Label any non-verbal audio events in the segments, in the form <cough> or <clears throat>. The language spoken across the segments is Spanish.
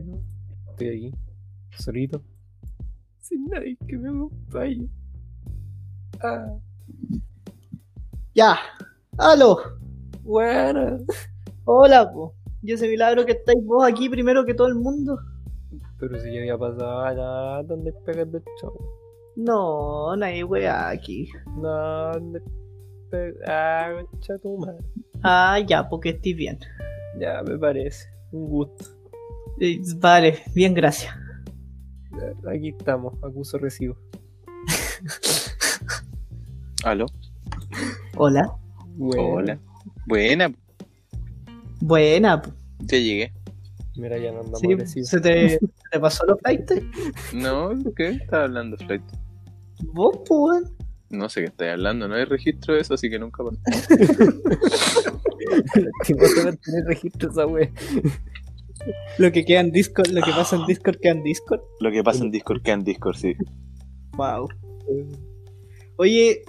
bueno, estoy aquí, solito, sin nadie que me acompañe. Ah, Ya. Aló. bueno. Hola, po. Y ese milagro que estáis vos aquí primero que todo el mundo. Pero si ya había pasado nada, ¿dónde pegas del show? No, no hay weá aquí. No, ¿dónde pegas? Ah, concha tu madre. Ah, ya, porque estoy bien. Ya, me parece. Un gusto. Eh, Vale, bien, gracias. Aquí estamos, acuso recibo. Aló. Hola. Bueno, Hola. Buena, Buena. ya llegué. Mira, ya no andamos Sí, agresivos. ¿Se te, se te pasó los flights? No, ¿qué? Estaba hablando Flight. Vos, pues. No sé qué estáis hablando, no hay registro de eso, así que nunca pasó. Tipo, se va a tener registro esa wea. <laughs> Lo que queda en Discord, lo que pasa en Discord queda en Discord. Lo que pasa en <laughs> Discord queda en Discord, sí. Wow. Oye,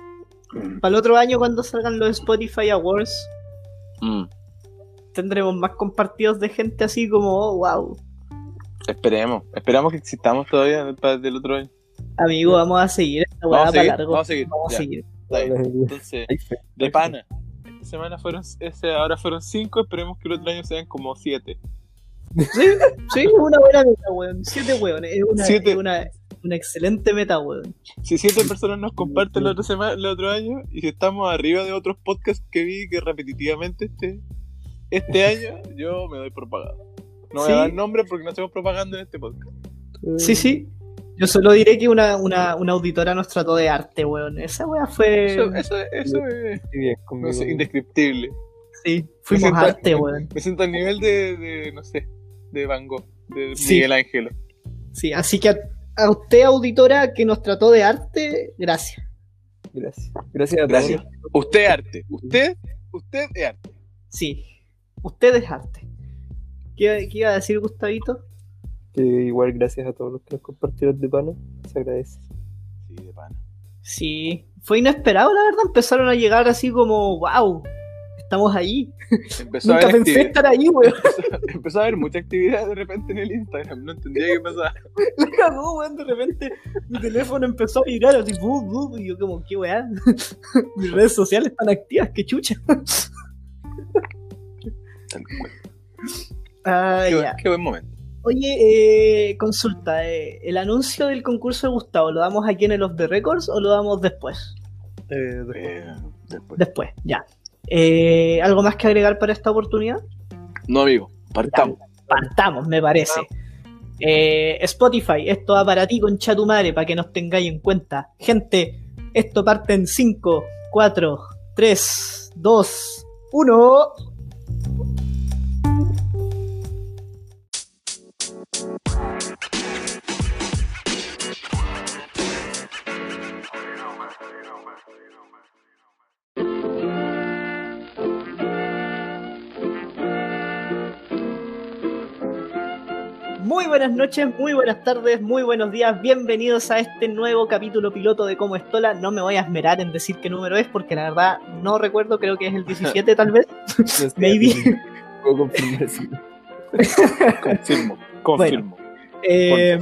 para el otro año cuando salgan los Spotify Awards, Mm, tendremos más compartidos de gente así como, oh, wow. Esperemos, esperamos que existamos todavía para del otro año. Amigo, vamos a seguir esta weá Vamos a para seguir, largo. vamos a seguir. Vamos a seguir. Entonces, de pana. Esta semana fueron, ese, ahora fueron cinco, esperemos que el otro año sean como siete. Sí, sí, es una buena meta, weón. Siete weones. Es una, Siete. es una, una excelente meta, weón. Si siete personas nos comparten el otro, semana, el otro año, y si estamos arriba de otros podcasts que vi que repetitivamente este, este año, yo me doy por pagado. No voy Sí. a dar nombre porque no hacemos propaganda en este podcast. Sí, sí. Yo solo diré que una, una, una auditora nos trató de arte, weón. Esa weá fue. Eso, eso, eso es no sé, indescriptible. Sí, fuimos siento- arte, weón. Me siento al nivel de, de, no sé, de Van Gogh, de Sí. Miguel Ángelo. Sí, así que a, a usted, auditora, que nos trató de arte, gracias. Gracias. Gracias a Gracias. todos. Usted es arte. Usted, usted es arte. Sí, usted es arte. ¿Qué, qué iba a decir, Gustavito? Que igual gracias a todos los que nos compartieron de pana. Se agradece. Sí, de pana. Sí, fue inesperado, la verdad. Empezaron a llegar así como, wow, estamos ahí. Empezó a, Nunca haber pensé actividad, estar ahí, weón. empezó, empezó a haber mucha actividad de repente en el Instagram. No entendía qué pasaba. <laughs> La cagó, weón. De repente mi teléfono empezó a vibrar así, bum, bum, y yo como, qué weá. <laughs> Mis redes sociales están activas, qué chucha. <laughs> Ah, Qué, ya. qué buen momento. Oye, eh, consulta, eh, ¿el anuncio del concurso de Gustavo lo damos aquí en el Off the Records o lo damos después? Eh, después. Eh, después. Después, ya. Eh, ¿Algo más que agregar para esta oportunidad? No, amigo, partamos. Partamos, me parece. Eh, Spotify, esto va para ti, concha tu madre, para que nos tengáis en cuenta. Gente, esto parte en 5, 4, 3, 2, 1. Muy buenas noches, muy buenas tardes, muy buenos días, bienvenidos a este nuevo capítulo piloto de Como Estola. No me voy a esmerar en decir qué número es porque la verdad no recuerdo, creo que es el 17 tal vez. <laughs> Maybe. <laughs> Confirmo, confirmo. Eh,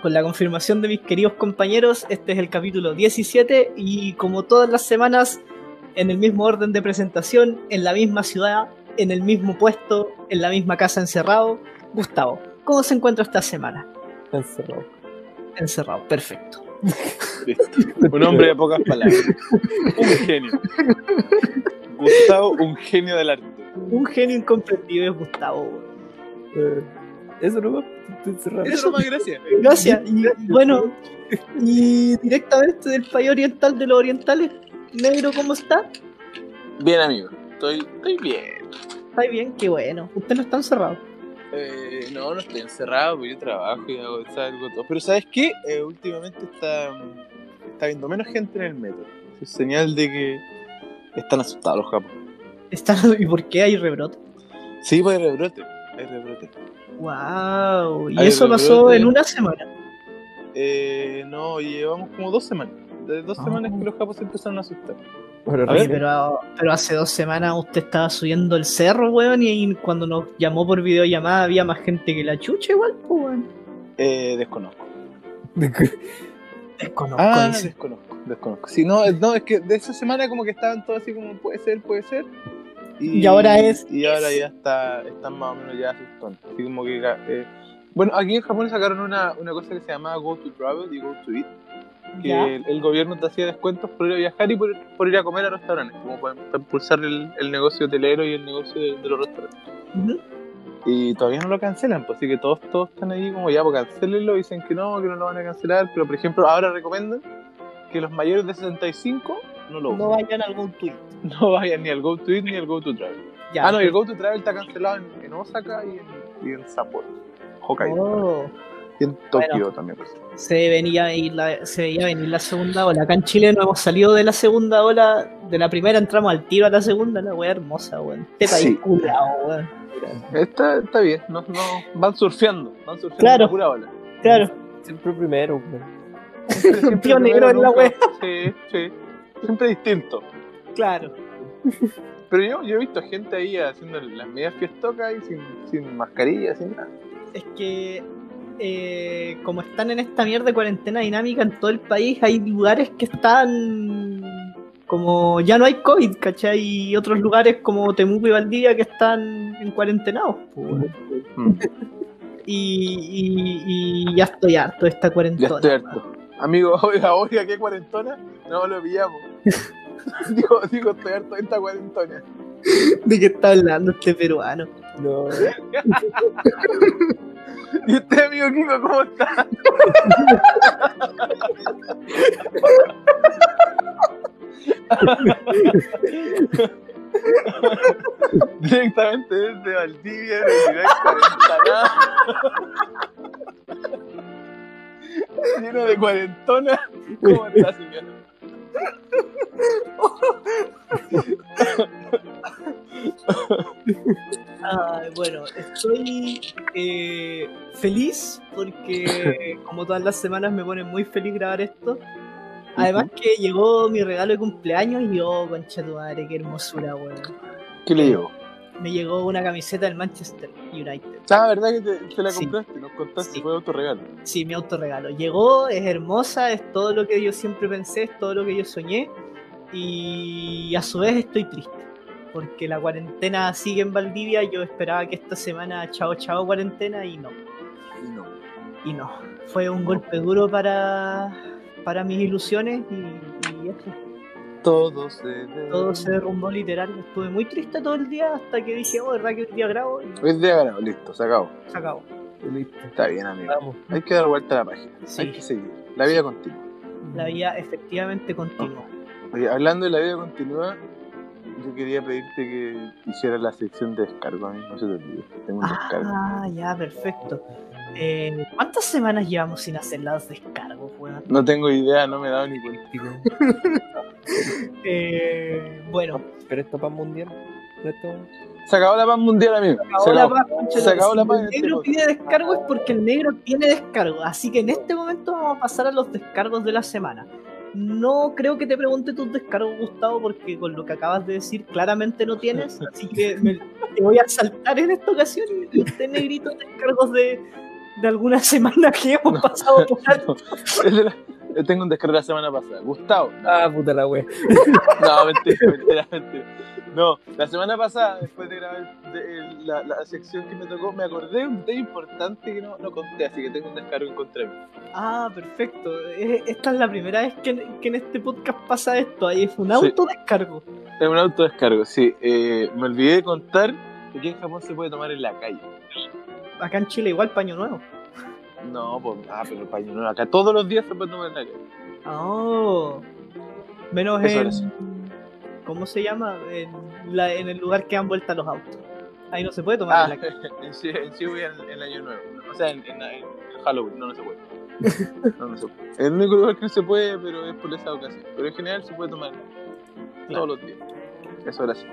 con la confirmación de mis queridos compañeros, este es el capítulo 17 y como todas las semanas, en el mismo orden de presentación, en la misma ciudad, en el mismo puesto, en la misma casa encerrado, Gustavo. ¿Cómo se encuentra esta semana? Encerrado. Encerrado, perfecto. Un hombre de pocas palabras. Un genio. Gustavo, un genio del arte. Un genio incomprendido es Gustavo. Eh, eso no va. Estoy encerrado. Eso más gracias. Gracias. Y, y bueno, y directamente del país oriental de los orientales, negro, ¿cómo está? Bien, amigo. Estoy, estoy bien. Está bien, qué bueno. Usted no está encerrado. Eh, no, no estoy encerrado, porque yo trabajo y hago, salgo todo. Pero ¿sabes qué? Eh, últimamente está, está viendo menos gente en el metro. Es señal de que están asustados los japos. ¿Y por qué hay rebrote? Sí, pues hay rebrote. Hay rebrote. Wow. Y Hay eso pasó en una semana. Eh, no, llevamos como dos semanas. De dos semanas que los japos se empezaron a asustar. Ver. Oye, pero, pero hace dos semanas usted estaba subiendo el cerro, weón, y cuando nos llamó por videollamada había más gente que la chucha igual, pues, weón. Eh, desconozco. Desconozco, Ah, dice. desconozco, desconozco. Sí, no, es- no, es que de esa semana como que estaban todos así como puede ser, puede ser. Y ahora es- Y ahora es. ya está, están más o menos ya asustantes. Así como que. eh, bueno, aquí en Japón sacaron una, una cosa que se llamaba Go to Travel y Go to Eat. Que Ya. el, gobierno te hacía descuentos por ir a viajar y por, por ir a comer a restaurantes, como para, para impulsar el, el negocio hotelero y el negocio de, de los restaurantes. Y todavía no lo cancelan, pues así que todos, todos están ahí como ya, pues cancelenlo, dicen que no, que no lo van a cancelar, pero por ejemplo ahora recomiendan que los mayores de 65 no lo usen. No vayan a algún tweet. <laughs> No vayan ni al Go to Eat ni al Go to Travel. Ya. ah, no, y el Go to Travel está cancelado en, en Osaka y en, y en Sapporo, Hokkaido. Oh, Y en Tokio Bueno. también. pues. Se venía a ir la, se veía venir la segunda ola. Acá en Chile no hemos salido de la segunda ola. De la primera entramos al tiro a la segunda, la wea hermosa, weón. Este país Sí. weón. Está, está bien, no, no, van surfeando, van surfeando Claro. la pura ola. Claro, Siempre primero, weón. Siempre- siempre Tío negro en la wea. Sí, sí. Siempre distinto. claro. Pero yo, yo he visto gente ahí haciendo las medias fiestocas y sin, sin mascarilla, sin nada. Es que eh, como están en esta mierda de cuarentena dinámica en todo el país, hay lugares que están como ya no hay COVID, ¿cachai? Y otros lugares como Temuco y Valdivia que están en cuarentenados. Mm, Y, y- y ya estoy harto de esta Ya cuarentena. estoy harto. Amigo, <laughs> oiga, oiga, ¿qué cuarentona? No lo pillamos. <laughs> digo, digo, estoy harto de esta cuarentona. ¿De qué está hablando este peruano? No. <laughs> ¿Y usted, amigo Kiko, cómo está? Directamente desde Valdivia, cuarentena. Lleno de cuarentona. ¿Cómo está, señor? Bueno, estoy eh, feliz porque <laughs> como todas las semanas me pone muy feliz grabar esto. Además que llegó mi regalo de cumpleaños y oh, concha tu madre, qué hermosura, weón. ¿Qué le digo? Me llegó una camiseta del Manchester United. Ah, ¿verdad que te, te la Sí. compraste? Nos contaste, Sí. fue autorregalo. Sí, mi autorregalo. Llegó, es hermosa, es todo lo que yo siempre pensé, es todo lo que yo soñé. Y a su vez estoy triste. Porque la cuarentena sigue en Valdivia. Yo esperaba que esta semana chao chao cuarentena y no. Y no. Y no. Fue un golpe duro para, para mis ilusiones y, y eso. Todo se debe- Todo se derrumbó literal. Estuve muy triste todo el día hasta que dije, oh, ¿verdad que hoy día grabo? Y Hoy día ganado, listo, se acabó. se acabó. Listo. Está bien, amigo. Vamos. Hay que dar vuelta a la página. Sí. Hay que seguir. La vida continua. La vida efectivamente continúa. Oye, hablando de la vida continua, yo quería pedirte que hicieras la sección de descargo, a mí no se te olvide. Tengo un descargo. Ah, ya, perfecto. Eh, ¿Cuántas semanas llevamos sin hacer los descargos, weón? No tengo idea, no me he dado ni cuenta. <laughs> <laughs> Eh, bueno, Pero esto para mundial. ¿No esto? Se acabó la paz mundial, amigo. acabó Se la acabó. paz, concha Se acabó la si paz el en este negro podcast. pide descargo es porque el negro tiene descargo. Así que en este momento vamos a pasar a los descargos de la semana. No creo que te pregunte tus descargos, Gustavo, porque con lo que acabas de decir claramente no tienes. Así que me, <laughs> te voy a saltar en esta ocasión y usted negrito descargos de, de alguna semana que hemos pasado por <laughs> alto. Es Yo tengo un descargo la semana pasada. Gustavo. Ah, puta la wea. <laughs> No, mentira, mentira, mentira. No, la semana pasada, después de grabar el- la, la sección que me tocó, me acordé de un detalle importante que no, no conté, así que tengo un descargo en contra mí. Ah, perfecto. Eh, Esta es la primera vez que, en- que en este podcast pasa esto. Ahí fue un Sí. autodescargo. Es un autodescargo, sí. Eh, me olvidé de contar que aquí en Japón se puede tomar en la calle. Acá en Chile igual paño nuevo. No, pues, ah, pero el paño no. Acá todos los días se puede tomar la calle. Oh. Menos Eso en. es. ¿Cómo se llama? En, la- en el lugar que dan vuelta los autos. Ahí no se puede tomar Ah, <laughs> en la calle. en, Shi- en en, en Año Nuevo. O sea, en, en- en Halloween. No, no se puede. <laughs> No, no se puede. Es el único lugar que no se puede, pero es por esa ocasión. Pero en general se puede tomar. Claro. Todos los días. Eso era así.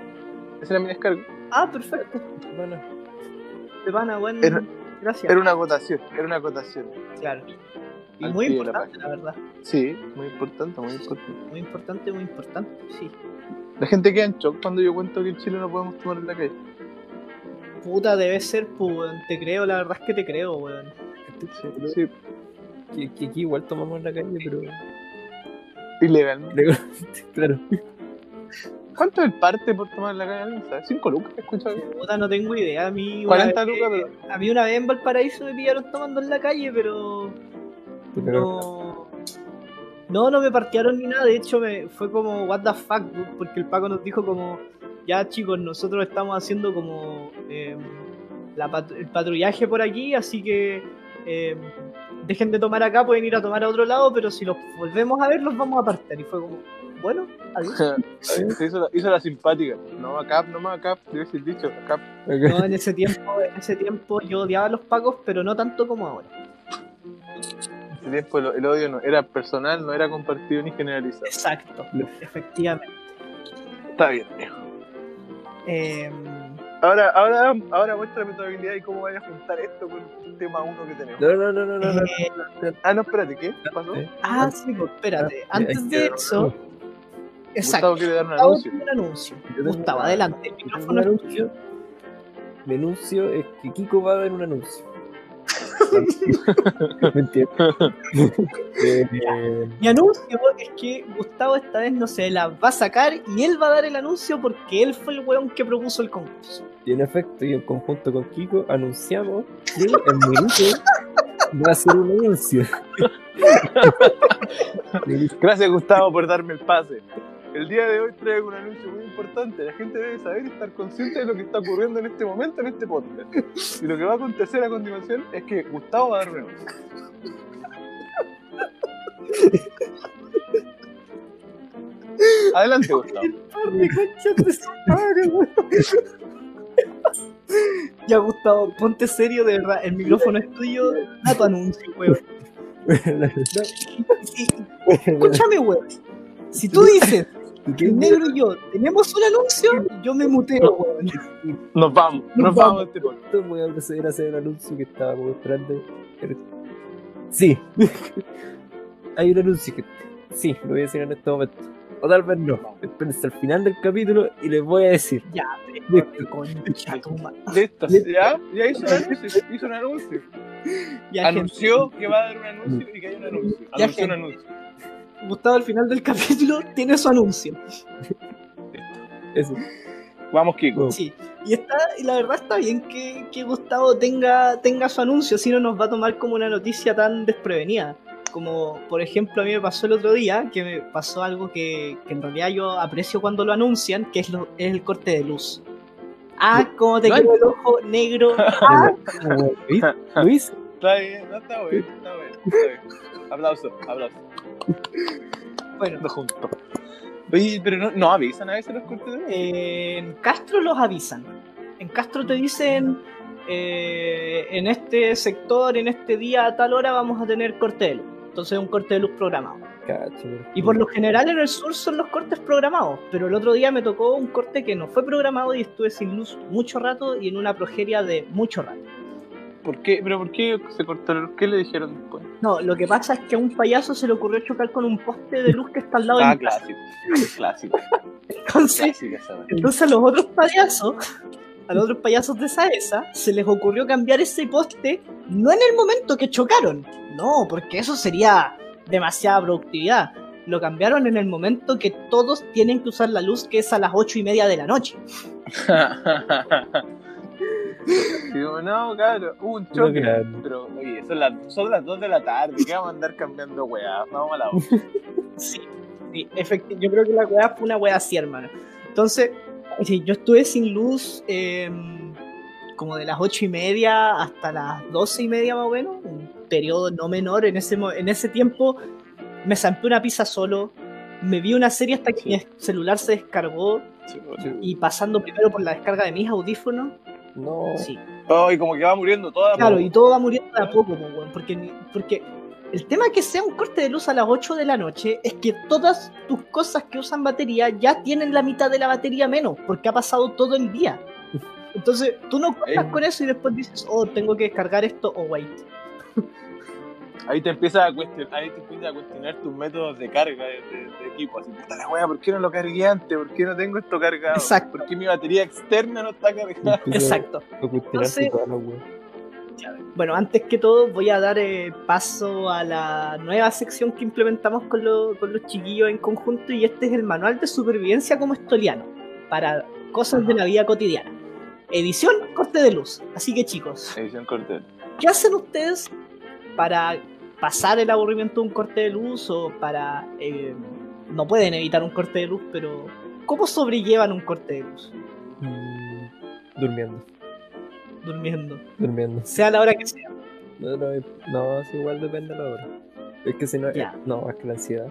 Ese era mi descargo. Ah, perfecto. Bueno, Te van a buen. Era- Gracias. Era una acotación, era una acotación. Claro. Y al muy la importante, la verdad. Sí, muy importante, muy importante. Muy importante, muy importante, sí. La gente queda en shock cuando yo cuento que en Chile no podemos tomar en la calle. Puta, debe ser, pues, weón. Te creo, la verdad es que te creo, weón. Sí, sí. Que, que aquí igual tomamos en la calle, pero. Ilegalmente. legalmente, <laughs> claro. ¿Cuánto es el parte por tomar la calle? ¿Cinco lucas? ¿Escucha bien? Puta, no tengo idea. A mí, una 40 vez- lucas, pero. A mí una vez en Valparaíso me pillaron tomando en la calle, pero. No. No, no me parquearon ni nada. De hecho, me, fue como, what the fuck, porque el Paco nos dijo como, ya chicos, nosotros estamos haciendo como eh, la pat- el patrullaje por aquí, así que eh, dejen de tomar acá, pueden ir a tomar a otro lado, pero si los volvemos a ver, los vamos a partir. Y fue como, bueno, adiós. <laughs> Se hizo la, hizo la simpática. No, acá, no más acá, debe ser dicho, acá. No, en ese tiempo, en ese tiempo yo odiaba a los Pacos, pero no tanto como ahora. En ese tiempo el, el odio no era personal, no era compartido ni generalizado. Exacto, efectivamente. Está bien, viejo. Eh, Ahora, ahora, ahora muéstrame tu habilidad y cómo vayas a juntar esto con el tema uno que tenemos. No, no, no, no, no. no. eh, Ah, no, espérate, ¿qué pasó? Eh, ah, sí, pues espérate. Antes hay que de eso. Exacto. Gustavo quiere dar un anuncio. un Gustavo, adelante. El micrófono es tuyo. anuncio. Mi anuncio es que Kiko va a dar un anuncio. <laughs> Mentira. <laughs> Eh, eh, Mi anuncio es que Gustavo esta vez no se la va a sacar y él va a dar el anuncio porque él fue el weón que propuso el concurso. y en efecto, y en conjunto con Kiko, anunciamos que el minuto va a ser un anuncio. <laughs> Gracias, Gustavo, por darme el pase. El día de hoy traigo un anuncio muy importante. La gente debe saber y estar consciente de lo que está ocurriendo en este momento en este podcast. Y lo que va a acontecer a continuación es que Gustavo va a dar un anuncio. Adelante, Gustavo. <laughs> Ya, Gustavo, ponte serio, de verdad. El micrófono es tuyo. Da tu anuncio, weón. Escúchame, weón. Si tú dices el negro y yo tenemos un anuncio, yo me muteo, weón. Nos vamos, nos Nos vamos de este podcast. voy a proceder a hacer el anuncio que estaba como esperando. Sí. <laughs> Hay un anuncio que sí, lo voy a decir en este momento. O tal vez no. Espérense al final del capítulo y les voy a decir. Ya, <laughs> pero concha tu madre. Listo, ya, ya hizo un anuncio. Hizo un anuncio. Ya, gente. Anunció que va a dar un anuncio y que hay un anuncio. Ya, Anunció un gente. anuncio. Gustavo al final del <laughs> capítulo tiene su anuncio. Eso. Vamos, Kiko. Sí. Y está, y la verdad está bien que, que Gustavo tenga, tenga su anuncio, si no nos va a tomar como una noticia tan desprevenida. Como por ejemplo a mí me pasó el otro día, que me pasó algo que, que en realidad yo aprecio cuando lo anuncian, que es, lo, es el corte de luz. Ah, como te No, quedó el ojo negro. <laughs> Ah, Luis, Luis, Está bien, no está bueno, está bueno. Está bien. Aplauso, aplauso. <laughs> bueno, Dos juntos. Oye, pero no, no avisan a veces los cortes de luz. en Castro los avisan. En Castro te dicen, eh, en este sector, en este día, a tal hora vamos a tener corte de luz. Entonces un corte de luz programado. cacho. Y por lo general en el sur son los cortes programados, pero el otro día me tocó un corte que no fue programado y estuve sin luz mucho rato y en una progeria de mucho rato. ¿Por qué? ¿Pero por qué se luz? ¿Qué le dijeron después? No, lo que pasa es que a un payaso se le ocurrió chocar con un poste de luz que está al lado de Ah, mi casa. clásico. Clásico. Entonces, esa. weá. entonces a los otros payasos, a los otros payasos de Saesa, se les ocurrió cambiar ese poste no en el momento que chocaron, no, porque eso sería demasiada productividad. Lo cambiaron en el momento que todos tienen que usar la luz, que es a las ocho y media de la noche. <laughs> Digo, no, cabrón, hubo un No, choque. claro. Pero, oye, son las, son las 2 de la tarde, ¿qué vamos a andar cambiando weá? Vamos a la voz. <laughs> Sí, sí, efectivamente. Yo creo que la weá fue una weá así, hermano. Entonces, sí, yo estuve sin luz eh, como de las ocho y media hasta las doce y media más o menos, un periodo no menor. En ese, en ese tiempo me zampé una pizza solo, me vi una serie hasta que Sí. mi celular se descargó y pasando primero por la descarga de mis audífonos. No. Sí, Oh, y como que va muriendo toda. Claro, y todo va muriendo de a poco, porque, porque el tema que sea un corte de luz a las 8 de la noche es que todas tus cosas que usan batería ya tienen la mitad de la batería menos, porque ha pasado todo el día. <laughs> Entonces, tú no cuentas Eh. con eso y después dices, oh, tengo que descargar esto, o wait. Ahí te empiezas a cuestionar, ahí te empiezas a cuestionar tus métodos de carga de, de- de equipo. Así, puta la wea, ¿por qué no lo cargué antes? ¿Por qué no tengo esto cargado? Exacto. ¿Por qué mi batería externa no está cargada? <laughs> Exacto. Entonces-. Bueno, antes que todo voy a dar eh, paso a la nueva sección que implementamos con, lo- con los chiquillos en conjunto y este es el manual de supervivencia como estoliano para cosas de la vida cotidiana. Edición, corte de luz. Así que chicos, Edición cortel. ¿qué hacen ustedes para pasar el aburrimiento de un corte de luz o para... eh, no pueden evitar un corte de luz, pero ¿cómo sobrellevan un corte de luz? Mm, durmiendo, Durmiendo. durmiendo. Sea la hora que sea. No, no, no, es igual depende de la hora. Es que si no, Ya. no, es que la ansiedad.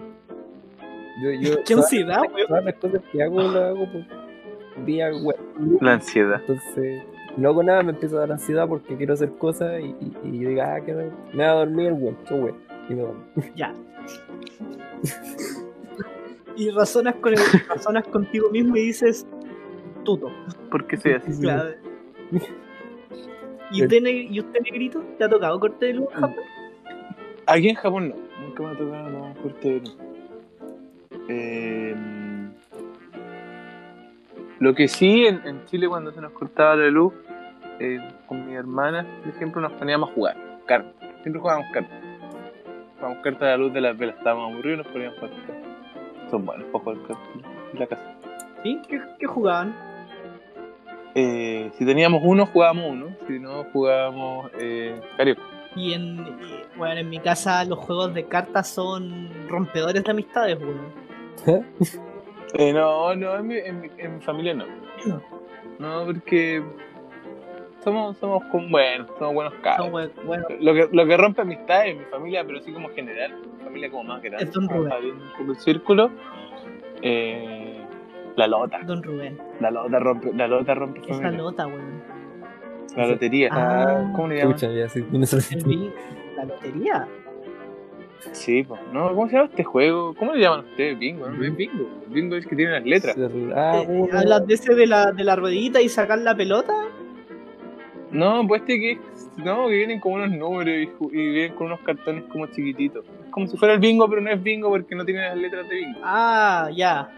Yo, yo, <laughs> ¿Qué todas- ansiedad, weón? Todas las cosas que hago las hago por día web. La ansiedad. Entonces, hago nada, me empieza a dar ansiedad porque quiero hacer cosas y, y, y yo digo, ah, que me, me va a dormir, weón, qué weón. Y me duermo. <laughs> Ya. y razonas, con el- razonas contigo mismo y dices, tuto. ¿Por qué soy así? Claro. ¿Y usted, ¿Y usted, negrito? ¿Te ha tocado corte de luz, Japón? Aquí en Japón no. Nunca me ha tocado no, corte de luz. Eh, lo que sí, en, en Chile cuando se nos cortaba la luz, eh, con mi hermana, por ejemplo, nos poníamos a jugar cartas. Siempre jugábamos cartas. Jugábamos cartas a la luz de las velas. Estábamos aburridos y nos poníamos a jugar cartas. Son buenos para jugar cartas en la casa. ¿Sí? ¿Qué, qué jugaban? Eh, si teníamos uno, jugábamos uno. Si no, jugábamos eh, Carioca. Y en, y, bueno, en mi casa los juegos de cartas son rompedores de amistades, weón. <laughs> Eh, no, no, en mi, en, mi, en mi familia no. No, porque somos, somos con buenos, somos buenos cabros. bueno, Lo que, lo que rompe amistades en mi familia, pero sí como general, mi familia como más grande, Es Don Rubén. como el círculo, eh, la lota, Don Rubén. la lota rompe, la lota rompe Esa familia, nota, weón. la lotería, Ah. ¿cómo le llaman? Escucha, ya, sí, El bi- La lotería. Sí, pues, no, ¿cómo se llama este juego? ¿Cómo le llaman ustedes? Bingo, ¿no? Es bingo, bingo es que tiene las letras. Ah, Eh. ¿Hablas de ese de la, de la ruedita y sacar la pelota? No, pues este que es, no, que vienen como unos números y, vienen con unos cartones como chiquititos. Es como si fuera el bingo, pero no es bingo porque no tiene las letras de bingo. Ah, ya.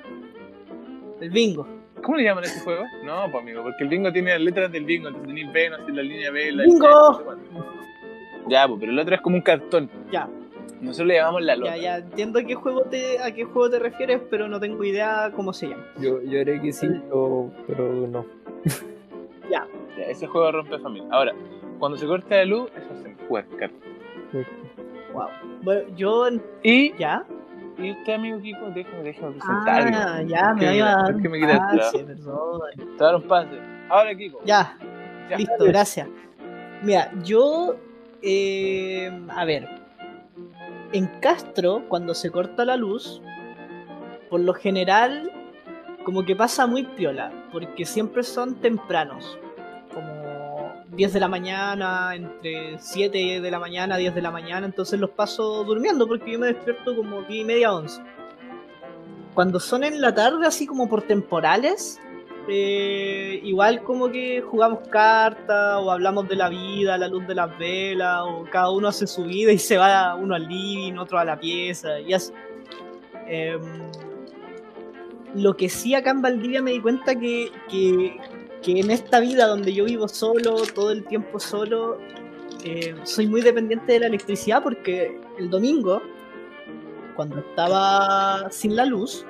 El bingo. ¿Cómo le llaman a ese juego? No, pues amigo, porque el bingo tiene las letras del bingo, entonces tenéis B, no sé, la línea B, la ¡Bingo! línea no sé. Ya, pues, pero el otro es como un cartón. Ya. Nosotros le llamamos la lota. Ya, ya entiendo a qué juego te, a qué juego te refieres, pero no tengo idea cómo se llama. Yo, yo haré que sí, pero, pero no. Ya, ese juego rompe familia. Ahora, cuando se corta la luz, eso se cartas. Wow. Bueno, yo Y, ya. y usted, amigo Kiko, déjame, déjame presentar. Ah, ya, ¿Por me iba a dar un me pase, perdón. Te daron pase. Ahora, Kiko. Ya, Ya. listo, gracias. Mira, yo, eh, a ver, en Castro, cuando se corta la luz, por lo general, como que pasa muy piola, porque siempre son tempranos, 10 de la mañana, entre 7 de la mañana, 10 de la mañana, entonces los paso durmiendo, porque yo me despierto como 10 y media, 11. Cuando son en la tarde, así como por temporales, eh, igual como que jugamos cartas o hablamos de la vida la luz de las velas o cada uno hace su vida y se va uno al living, otro a la pieza y así. Em, lo que sí acá en Valdivia me di cuenta que, que en esta vida donde yo vivo solo, todo el tiempo solo, eh, soy muy dependiente de la electricidad porque el domingo, cuando estaba sin la luz,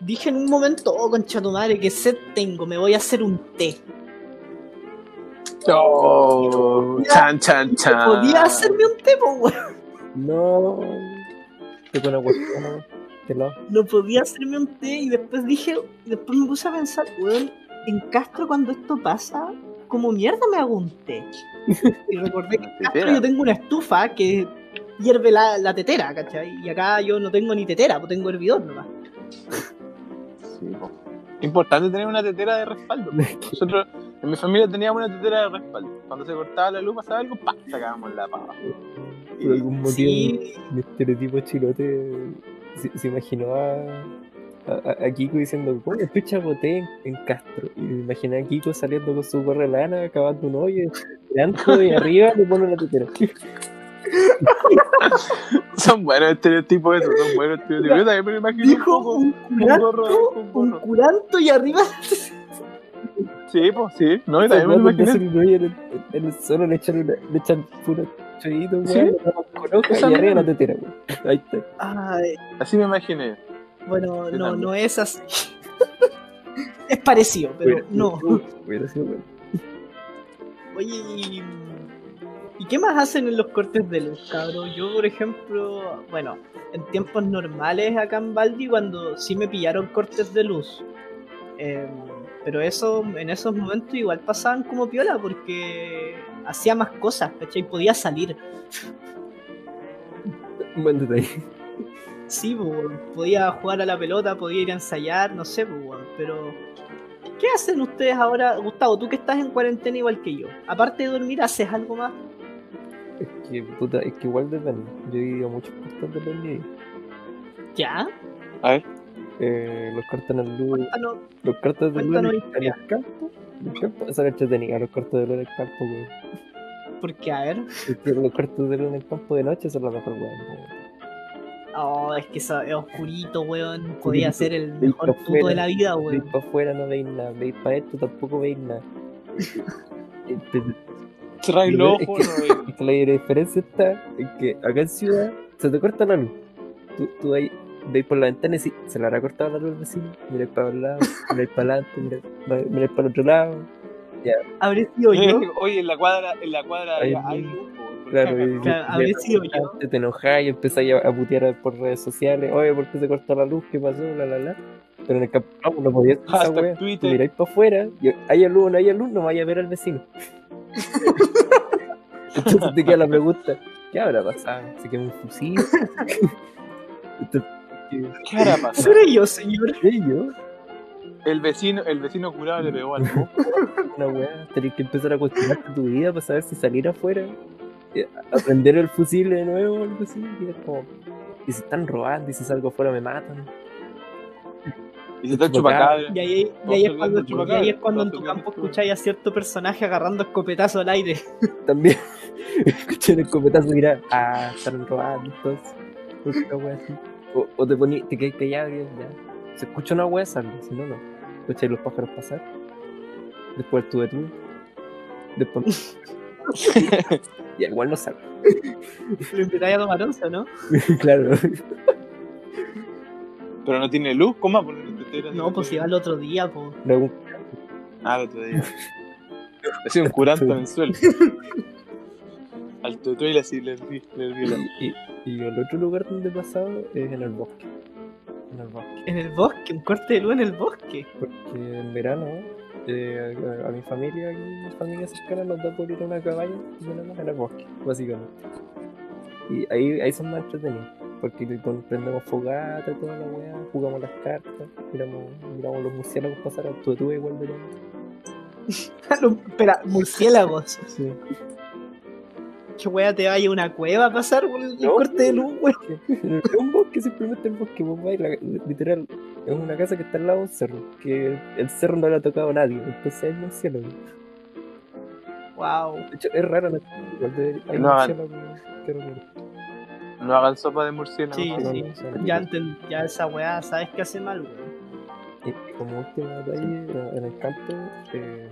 dije en un momento, oh concha tu madre, que sed tengo, me voy a hacer un té. Oh, chan, chan, chan. Podía hacerme un té, po, weón. No. Con una cuestión. No podía hacerme un té y después dije, después me puse a pensar, weón, en Castro cuando esto pasa, como mierda me hago un té. <laughs> Y recordé que en Castro yo tengo una estufa que hierve la, la tetera, ¿cachai? Y acá yo no tengo ni tetera, pues tengo hervidor nomás. Sí, po. Importante tener una tetera de respaldo. <laughs> Nosotros, en mi familia teníamos una tetera de respaldo. Cuando se cortaba la luz, pasaba algo, ¡pam! sacábamos la pava. Por algún motivo, Sí, mi estereotipo chilote se, se imaginó a, a, a Kiko diciendo, ¿cómo escucha boté en, en Castro? Y me imaginé a Kiko saliendo con su gorra de lana, acabando un hoyo, tirando y arriba le pone una tetera. <laughs> Son buenos estereotipos esos, son buenos estereotipos. Yo también me lo imagino un Dijo poco. un un gorro, curanto, un un gorro. curanto y arriba. Sí, pues sí. No, yo también me lo imaginé. un en el, en el suelo le echan, una, le echan puro chollito, weón, Sí. con hoja y arriba la tetera, weón. Ahí está. Ay, Así me imaginé. Bueno, no, no es así. <laughs> es parecido, pero Hubiera- no. Hubiera sido bueno. Oye, y, ¿y qué más hacen en los cortes de luz, cabrón? Yo, por ejemplo, bueno, en tiempos normales acá en Baldi, cuando sí me pillaron cortes de luz, eh, pero eso, en esos momentos igual pasaban como piola, porque hacía más cosas, ¿cachai? Podía salir. Un buen detalle. Sí, pues, podía jugar a la pelota, podía ir a ensayar, no sé, pues, pero... ¿Qué hacen ustedes ahora, Gustavo? Tú que estás en cuarentena igual que yo. Aparte de dormir, ¿haces algo más? Es que, puta, es que igual depende. Yo he ido a muchos cortes de vida. ¿Ya? A ver. Eh, los cortes en el luz, Cuéntanos, los cortes de luz en el, campo, el campo son entretenidos, los cortes de luz en el campo, weón. porque a ver... Es que los cortes de luz en el campo de noche son la mejor, weón. Oh, es que eso es oscurito, weón. Podía ser el veis mejor puto de la vida, Veis weón. para afuera no veis nada, veis para esto tampoco veis nada. Cerrar el ojo, es no que- veis. <laughs> la diferencia está en que acá en ciudad se te corta la luz. Tú, tú ahí veis por la ventana y sí, se le habrá cortado la luz al vecino. Miráis para un lado, miráis para adelante, miráis, para el otro lado. Habré sido yo. <laughs> Oye, en la cuadra, en la cuadra hay, hay luz, Claro, y, Claro, yo. Te, te enojáis y empezáis a, a putear por redes sociales. Oye, ¿por qué se cortó la luz? ¿Qué pasó? La, la, la. Pero en el campo no, no podías esa wea. Twitter. miráis para afuera y hay luz no hay luz, no vaya a ver al vecino. <laughs> Entonces te queda la pregunta, ¿qué habrá pasado? ¿Se quemó un fusil? <laughs> Entonces, ¿qué- ¿Qué hará Eso pasado? era yo, señor. ¿qué yo? El vecino, el vecino curado le pegó al. <laughs> Una weá, tenés que empezar a cuestionarte tu vida para saber si salir afuera, aprender el fusil de nuevo o algo así. Y es como, y si están robando, y si salgo afuera me matan. Y se está chupacabra. Y ahí, y Todos ahí es cuando, de chupacabra, y ahí es cuando en tu campo escucháis a cierto personaje agarrando escopetazo al aire. <laughs> También <laughs> escuché el escopetazo y dirá, ah, están robando, entonces. Así. O, o te poní, te quedas callado y ya. Se escucha una wea, si no, no. Escucháis los pájaros pasar. Después tuve tú. Después. <laughs> <laughs> ya, igual no salgo. Lo invitáis a tomar once, ¿no? <laughs> claro. Pero no tiene luz, ¿cómo va? No, pues iba el otro día, pues. No, un- Ah, el otro día. Ha sido un curante mensual. Al le vi la- y, y el otro lugar donde he pasado es en el bosque. En el bosque. En el bosque, un corte de luz en el bosque. Porque en verano eh, a, a mi familia y mi familia cercana nos da por ir a una cabaña y tenemos en el bosque, básicamente. Y ahí, ahí son más entretenidos. Porque prendemos fogata y toda la weá, jugamos las cartas, miramos, miramos los murciélagos pasar a tu igual de <laughs> Lo- Espera, murciélagos. Sí. ¿Qué wea te vaya a una cueva a pasar por el No, corte de luz, weón? <laughs> Es un bosque, simplemente el bosque, vos vais, la- literal, es una casa que está al lado de un cerro, que el cerro no le ha tocado a nadie, entonces hay murciélagos. Wow. De hecho, es raro, ¿no? igual de, hay No raro. No hagan sopa de murciélago. Sí, sí. no, Ya, enten- ya esa weá, ¿sabes qué hace mal, weón? Y como último detalle, en- en el campo, eh,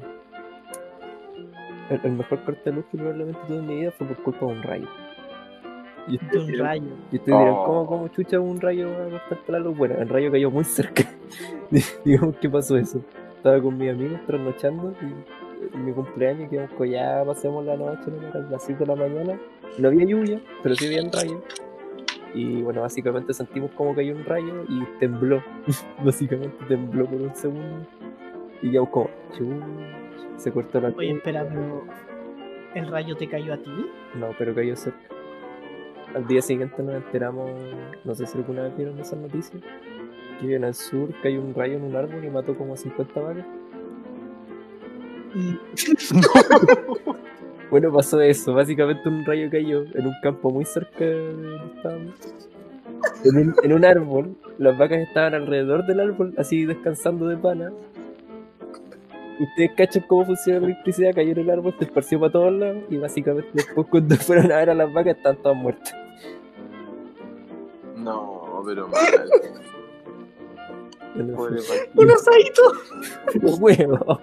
el, el mejor corte de luz que probablemente tuve en mi vida fue por culpa de un rayo. Y De un ustedes rayo. y ustedes dirán, Oh. ¿cómo, ¿cómo chucha un rayo va a cortarte la luz? Bueno, el rayo cayó muy cerca. <laughs> Digamos que pasó eso. Estaba con mis amigos trasnochando y en mi cumpleaños que íbamos ya pasemos la noche, ¿no? eran las 7 de la mañana. No había lluvia, pero sí había un rayo. Y bueno, básicamente sentimos como cayó un rayo y tembló. <laughs> básicamente tembló por un segundo. Y quedamos como, "Chu", se cortó la Oye, espera, pero. ¿El rayo te cayó a ti? No, pero cayó cerca. Al día siguiente nos enteramos, no sé si alguna vez vieron esas noticias, que en el sur cayó un rayo en un árbol y mató como a 50 vacas. Mm, <laughs> Bueno, pasó eso, básicamente un rayo cayó en un campo muy cerca de donde estábamos. En un, en un árbol, las vacas estaban alrededor del árbol, así descansando de pana. Ustedes cachan cómo funciona la electricidad, cayó en el árbol, se esparció para todos lados y básicamente después cuando <laughs> fueron a ver a las vacas estaban todas muertas. No, pero mal. Pobre Paquito. ¡Un asadito! <laughs> Huevo.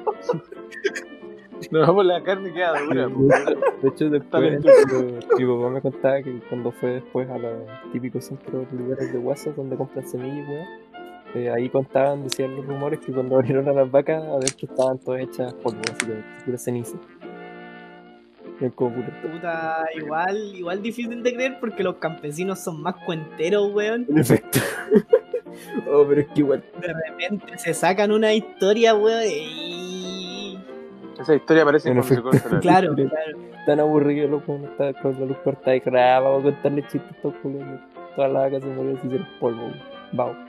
No, pues la carne queda dura. De hecho, después mi papá me contaba que cuando fue después a los típicos centros lugares de WhatsApp donde compran semillas, weón, eh, ahí contaban, decían los rumores que cuando <laughs> abrieron a las vacas, adentro estaban todas hechas polvo, así que pura ceniza. Es como puro. Puta, igual, igual difícil de creer porque los campesinos son más cuenteros, weón. En efecto. <laughs> oh, pero es que igual. De repente se sacan una historia, weón. Y... Esa historia parece En se efecto. corta la <laughs> Claro, claro. Tan aburrido los con, está con la luz cortada y ah, vamos a contarle chistes culeros. Todas las vacas se murieron y se hicieron polvo, weón. Vamos.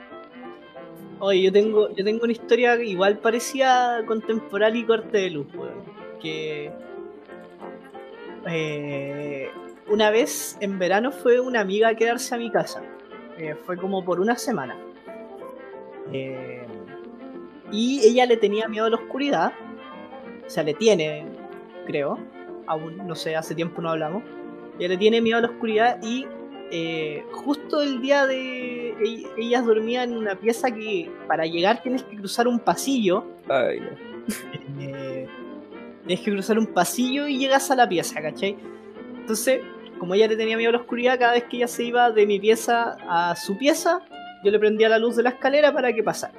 Oye, yo tengo, yo tengo una historia igual parecía contemporánea y corte de luz, weón. Que eh, una vez en verano fue una amiga a quedarse a mi casa. Eh, fue como por una semana. Eh, y ella le tenía miedo a la oscuridad. O sea, le tiene, creo. Aún, no sé, hace tiempo no hablamos. Ella le tiene miedo a la oscuridad y eh, justo el día de ellas dormían en una pieza que para llegar tienes que cruzar un pasillo Ay, no. <laughs> eh, tienes que cruzar un pasillo y llegas a la pieza ¿cachai? entonces como ella le tenía miedo a la oscuridad cada vez que ella se iba de mi pieza a su pieza yo le prendía la luz de la escalera para que pasara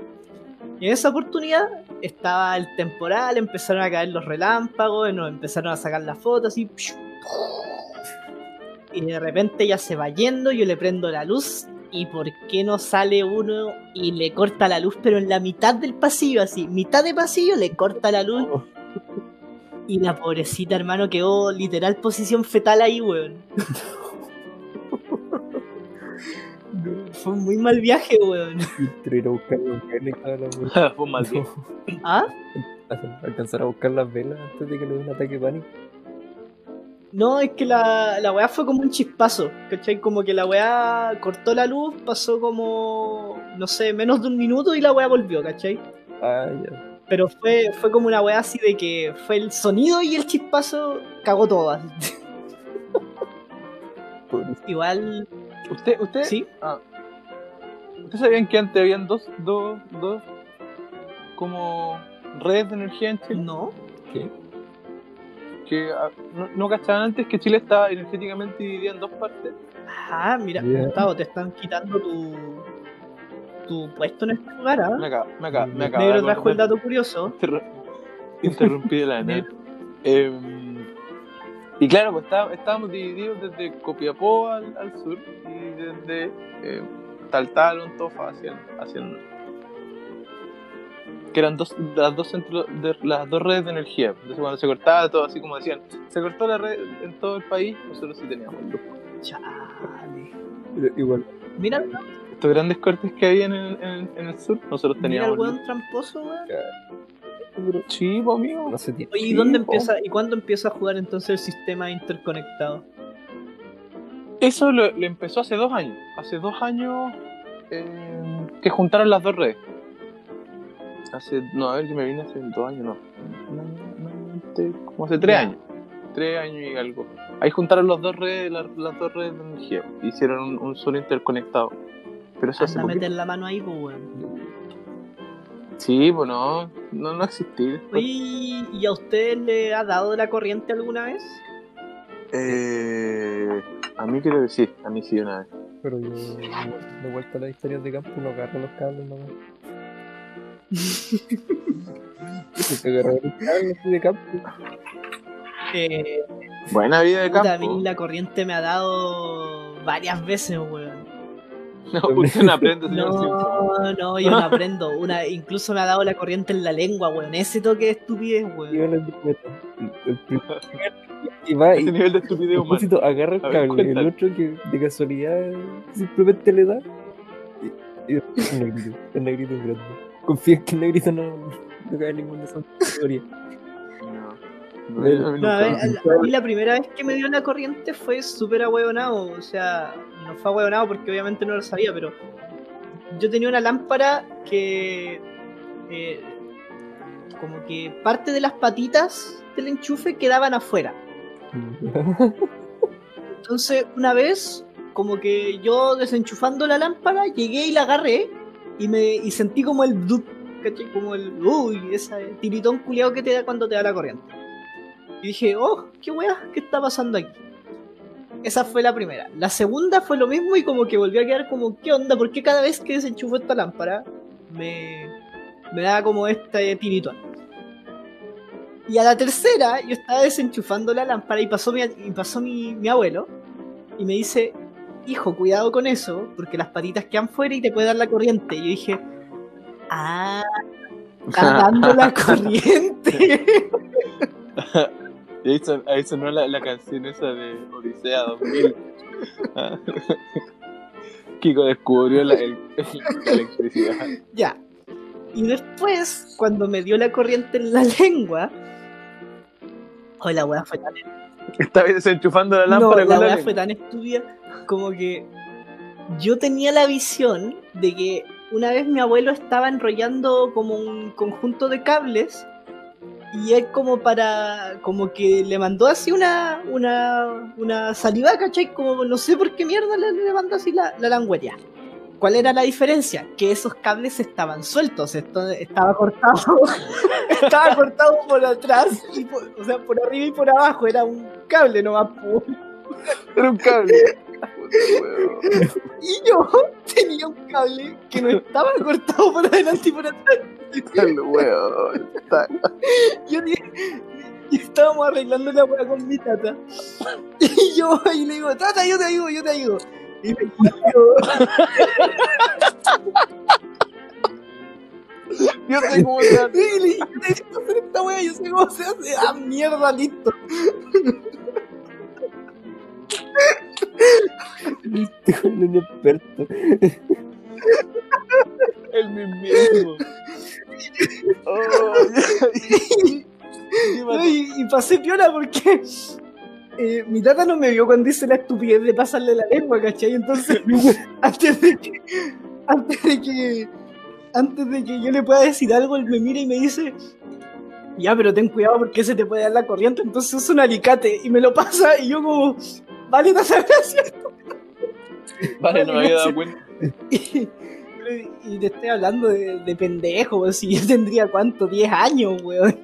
y en esa oportunidad estaba el temporal empezaron a caer los relámpagos nos empezaron a sacar las fotos y y de repente ella se va yendo, yo le prendo la luz y por qué no sale uno y le corta la luz, pero en la mitad del pasillo, así, mitad de pasillo le corta la luz y la pobrecita hermano quedó literal posición fetal ahí, weón. <laughs> Fue un muy mal viaje, weón. Ir a buscar las velas. <laughs> Fue un mal día. ¿Ah? Alcanzar a buscar las velas antes de que le dé un ataque de pánico. No, es que la, la weá fue como un chispazo, ¿cachai? Como que la weá cortó la luz, pasó como, no sé, menos de un minuto y la weá volvió, ¿cachai? Ah, ya. Pero fue, fue como una weá así de que fue el sonido y el chispazo cagó. <laughs> Pobrecito. Igual, ¿Usted, usted, sí, Ah. ¿Ustedes sabían que antes habían dos, dos, dos como redes de energía en Chile? no. ¿Qué? Que ah, no, no cachaban antes que Chile estaba energéticamente dividido en dos partes. Ah, mira. Gustavo, te están quitando tu, tu puesto en este lugar, ¿ah? Me acaba, me acaba, me acaba Negro trajo el dato curioso. Interru- Interrumpí de la. <laughs> Em, y claro, pues está- estábamos divididos desde Copiapó al, al sur y desde eh, Taltal, Ontofa hacia, el- hacia el norte. Que eran dos, las, dos centros de, las dos redes de energía. Entonces cuando se cortaba todo, así como decían, se cortó la red en todo el país, nosotros sí teníamos luz. Chale. Pero Igual. Mira, Estos grandes cortes que había en el, en, en el sur, nosotros mira el teníamos weón tramposo, weón. Pues, amigo. no se tiene. Oye, ¿y dónde empieza, y cuándo empieza a jugar entonces el sistema interconectado? Eso lo, lo empezó hace dos años. Hace dos años eh, que juntaron las dos redes. Hace, no, a ver, yo me vine hace dos años, no. Un año, un año antes, como hace tres Ya. años. Tres años y algo. Ahí juntaron las dos redes, las, las dos redes de energía. Hicieron un, un solo interconectado. Pero eso hace Anda a poquito. meter la mano ahí, pues, weón. Sí, pues no, no, no existí. después. Oye, ¿y a usted le ha dado la corriente alguna vez? Eh, a mí creo que sí, a mí sí una vez. Pero yo, de vuelta a las historias de campo, no agarro los cables nomás. Eh, Buena vida de puta, a campo. mí la corriente me ha dado varias veces, weón. No, usted no aprende, señor Simpson. No, no, yo no aprendo. Una, incluso me ha dado la corriente en la lengua, weón. Ese toque de estupidez, Y weón. y va y Ese nivel de estupidez propósito, agarra el ver, cable. el otro que de casualidad simplemente le da. Y, y después el negrito. El negrito es grande. Confía en que el negrito no, no cae en ninguna de esas categorías. No, no, a No, ver, a mí la primera vez que me dio la corriente fue súper ahueonado. O sea, no fue ahueonado porque obviamente no lo sabía, pero yo tenía una lámpara que. eh, como que parte de las patitas del enchufe quedaban afuera. <laughs> Entonces, una vez como que yo desenchufando la lámpara, llegué y la agarré y sentí como el dup. Como el uy, ese tiritón culiado que te da cuando te da la corriente. Y dije, oh, qué weá, ¿qué está pasando aquí? Esa fue la primera. La segunda fue lo mismo y como que volvió a quedar como, ¿qué onda? ¿Por qué cada vez que desenchufo esta lámpara me, me da como este tiritón? Y a la tercera, yo estaba desenchufando la lámpara y pasó mi, y pasó mi abuelo y me dice, hijo, cuidado con eso, porque las patitas quedan fuera y te puede dar la corriente. Y yo dije, ah, está dando la <laughs> corriente. Y ahí, son- ahí sonó la, la canción esa de Odisea 2000. <laughs> Kiko descubrió la, el- <laughs> la electricidad. ya. Y después, cuando me dio la corriente en la lengua, oh, la weá fue tan Estaba desenchufando la No, lámpara la con la lengua. fue tan estúpida como que yo tenía la visión de que una vez mi abuelo estaba enrollando como un conjunto de cables y él como para como que le mandó así una una una saliva, ¿cachai? Como no sé por qué mierda le, le mandó así la, la langüería. ¿Cuál era la diferencia? Que esos cables estaban sueltos, esto estaba cortado, <laughs> estaba cortado por atrás, y por- o sea, por arriba y por abajo, era un cable nomás. Era un cable. Y yo tenía un cable que no estaba cortado por adelante y por atrás. Yo tenía- y estábamos arreglando la weá con mi tata. Y yo ahí le digo, tata, yo te ayudo, yo te ayudo. Y me. Yo sé cómo se hace. Y hacer esta weá, yo sé cómo se hace. Ah, mierda, listo. Es un experto. El mismo. <laughs> Oh, Y, y pasé piola porque eh, mi tata no me vio cuando hice la estupidez de pasarle la lengua, ¿cachai? Entonces, <laughs> antes de que. Antes de que. Antes de que yo le pueda decir algo, él me mira y me dice. Ya, pero ten cuidado porque se te puede dar la corriente. Entonces usa un alicate y me lo pasa y yo como. Vale, tata, gracias. <laughs> Vale, no me había dado cuenta. <laughs> Y, y te estoy hablando de, de pendejo, si yo tendría cuánto, 10 años, weón.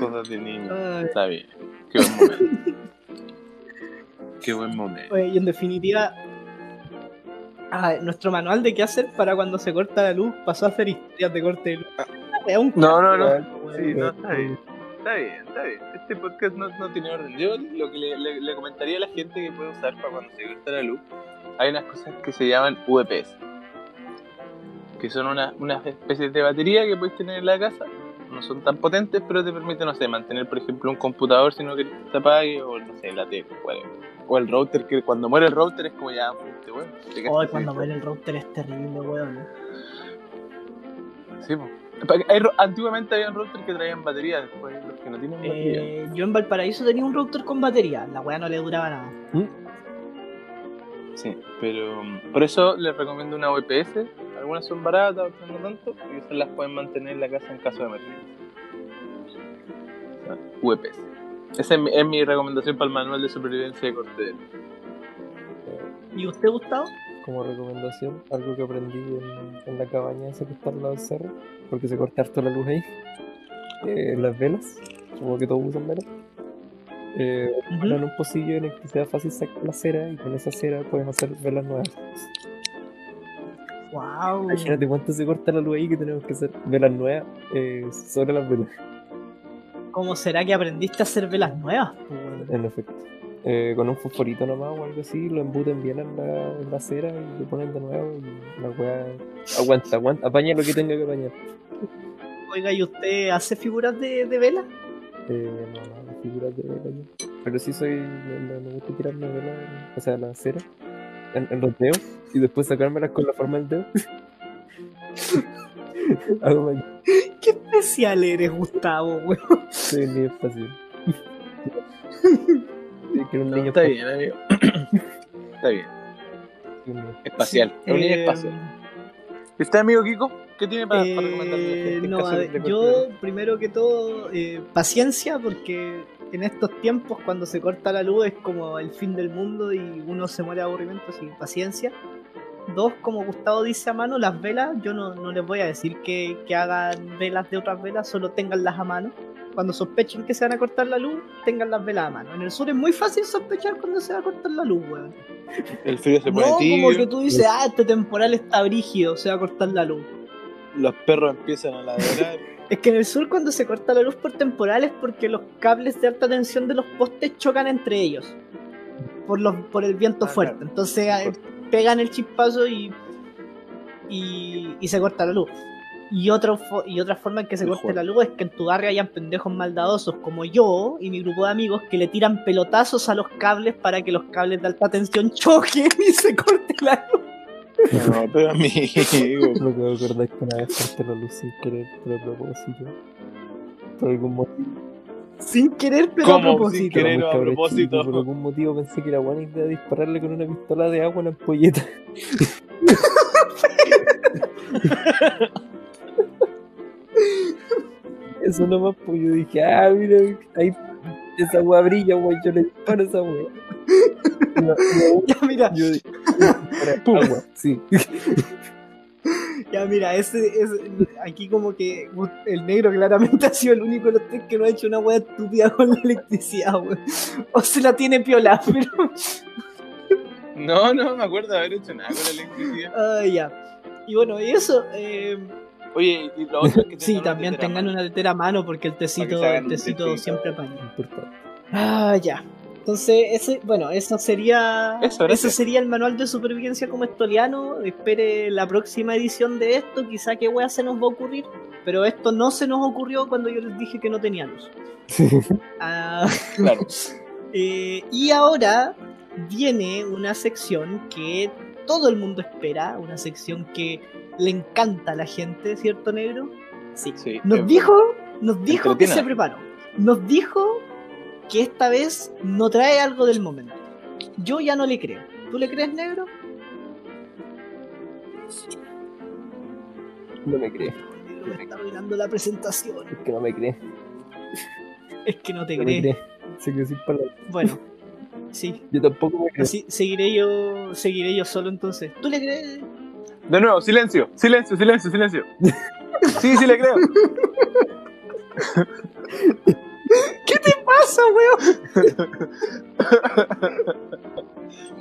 Cosas de niño. Ay. Está bien. Qué buen momento. <laughs> Qué buen momento. Oye, y en definitiva, ah, nuestro manual de qué hacer para cuando se corta la luz pasó a hacer historias de corte de luz. Es un No, no, no. Sí, no, está bien. Está bien, está bien. Este podcast no, no tiene orden. Yo lo que le, le- le comentaría a la gente que puede usar para cuando se corta la luz, hay unas cosas que se llaman UPS. Que son una- unas especies de batería que puedes tener en la casa. No son tan potentes, pero te permiten, no sé, mantener, por ejemplo, un computador si no quieres que se apague, o no sé, la tele, whatever. O el router, que cuando muere el router es como ya, te quedaste Ay, sin cuando muere el router es terrible, weón. Sí. Pa- hay ro- antiguamente había routers que traían batería, después los que no tienen batería. Eh, yo en Valparaíso tenía un router con batería, la weá no le duraba nada. Sí, pero por eso les recomiendo una VPS. Algunas son baratas, otras no tanto, y esas las pueden mantener en la casa en caso de emergencia. O sea, VPS. Esa es mi, es mi recomendación para el manual de supervivencia de corte de luz. ¿Y usted, Gustavo? Como recomendación, algo que aprendí en, en la cabaña esa que está al lado del cerro, porque se corta harto la luz ahí. Eh, las velas, supongo que todos usan velas. Eh, Ujú. ponen un pocillo en el que sea fácil sacar la cera y con esa cera puedes hacer velas nuevas. Wow. Imagínate cuánto se corta la luz ahí que tenemos que hacer velas nuevas eh, sobre las velas. ¿Cómo será que aprendiste a hacer velas nuevas? En efecto. Eh, con un fosforito nomás o algo así, lo embuten bien en la, en la cera y lo ponen de nuevo y la weá aguanta, aguanta, apaña lo que tenga que apañar. Oiga, ¿y usted hace figuras de, de vela? Eh, no, no, figuras de vela yo. Pero sí soy, me, me- gusta tirarme vela, en- o sea, la cera, en, en los dedos y después sacármelas con la forma del dedo. <laughs> Qué especial eres, Gustavo, weón. soy un niño espacial. Sí, que un niño Está bien, amigo. <coughs> Está bien. Espacial. Es un niño Eh, espacial. ¿Y usted, amigo Kiko? ¿Qué tiene para, para Eh, recomendarle a la gente no, a ver, yo primero que todo, eh, paciencia, porque en estos tiempos cuando se corta la luz es como el fin del mundo y uno se muere de aburrimiento, sin paciencia. Dos, como Gustavo dice a mano, las velas, yo no, no les voy a decir que, que hagan velas de otras velas, solo tenganlas a mano. Cuando sospechen que se van a cortar la luz, tengan las velas a mano. En el sur es muy fácil sospechar cuando se va a cortar la luz, weón. El frío se pone No, tibio, como que tú dices, ah, este temporal está brígido, se va a cortar la luz. los perros empiezan a ladrar. Es que en el sur cuando se corta la luz por temporal es porque los cables de alta tensión de los postes chocan entre ellos. Por, los, por el viento Ah, fuerte. claro. Entonces eh, pegan el chispazo y, y, y se corta la luz. Y, otro, y otra forma en que se corte la luz es que en tu barrio hayan pendejos maldadosos como yo y mi grupo de amigos que le tiran pelotazos a los cables para que los cables de alta tensión <laughs> choquen y se corte la luz. <laughs> No, pero amigo. Lo que me acordar es que una vez corté la luz sin querer, pero a propósito. Por algún motivo. Sin querer, pero ¿Cómo? a Sin propósito. querer. Era muy o a propósito. chico, Por algún motivo pensé que era buena idea dispararle con una pistola de agua a una ampolleta. <laughs> Eso nomás, pues yo dije, ah, mira, ahí esa agua brilla, wey, yo le disparo a esa wea. No, <laughs> Ya mira, yo "Dispara <laughs> agua, sí. Ya, mira, ese, ese- aquí como que el negro claramente <laughs> ha sido el único de los tres que no ha hecho una wea estúpida con la electricidad, weón. O se la tiene piola, pero... No, no me acuerdo de haber hecho nada con la electricidad. Ah, ya. Y bueno, y eso... eh, Oye, y lo otro es que sí, también tetera tengan mano. una letera a mano porque el tecito, el tecito tecito. siempre apaña. Ah, ya. Entonces, ese, bueno, eso sería. Eso, ese sería el manual de supervivencia como estoliano. Espere la próxima edición de esto. Quizá qué wea se nos va a ocurrir. Pero esto no se nos ocurrió cuando yo les dije que no tenía luz. Ah, Claro. <laughs> eh, y ahora viene una sección que todo el mundo espera. Una sección que le encanta a la gente, ¿cierto, negro? Sí. Sí, Nos dijo, nos dijo que se preparó. Nos dijo que esta vez no trae algo del momento. Yo ya no le creo. ¿Tú le crees, negro? No me cree, El negro me está arruinando la presentación. es que no me cree, Es que no te no cree. cree. Se quedó sin palabras. Bueno, sí. Yo tampoco me creo. Seguiré yo, seguiré yo solo entonces. ¿Tú le crees? De nuevo, silencio, silencio, silencio, silencio. <laughs> Sí, sí le creo. ¿Qué te pasa, weón?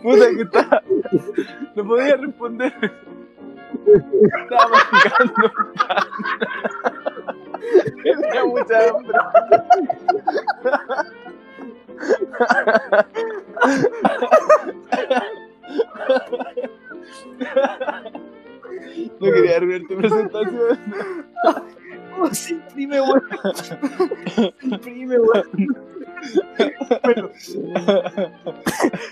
Puta que está. No podía responder. Estaba masticando. Tenía mucha hambre. No quería arruinar tu presentación. Oh, se imprime, weón. Se imprime, weón. Bueno,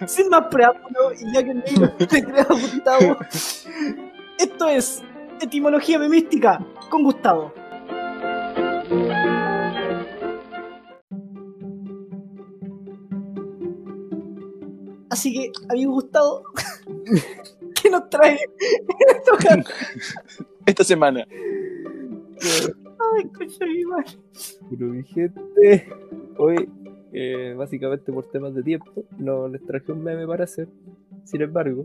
sin más preámbulo, y ya que el negro le cree a Gustavo, esto es Etimología Memística con Gustavo. Así que, amigo Gustavo, ¿qué nos trae en? <laughs> Esta semana. Ay, coño, mi madre. Pero mi gente, hoy, eh, básicamente por temas de tiempo, no les traje un meme para hacer. Sin embargo,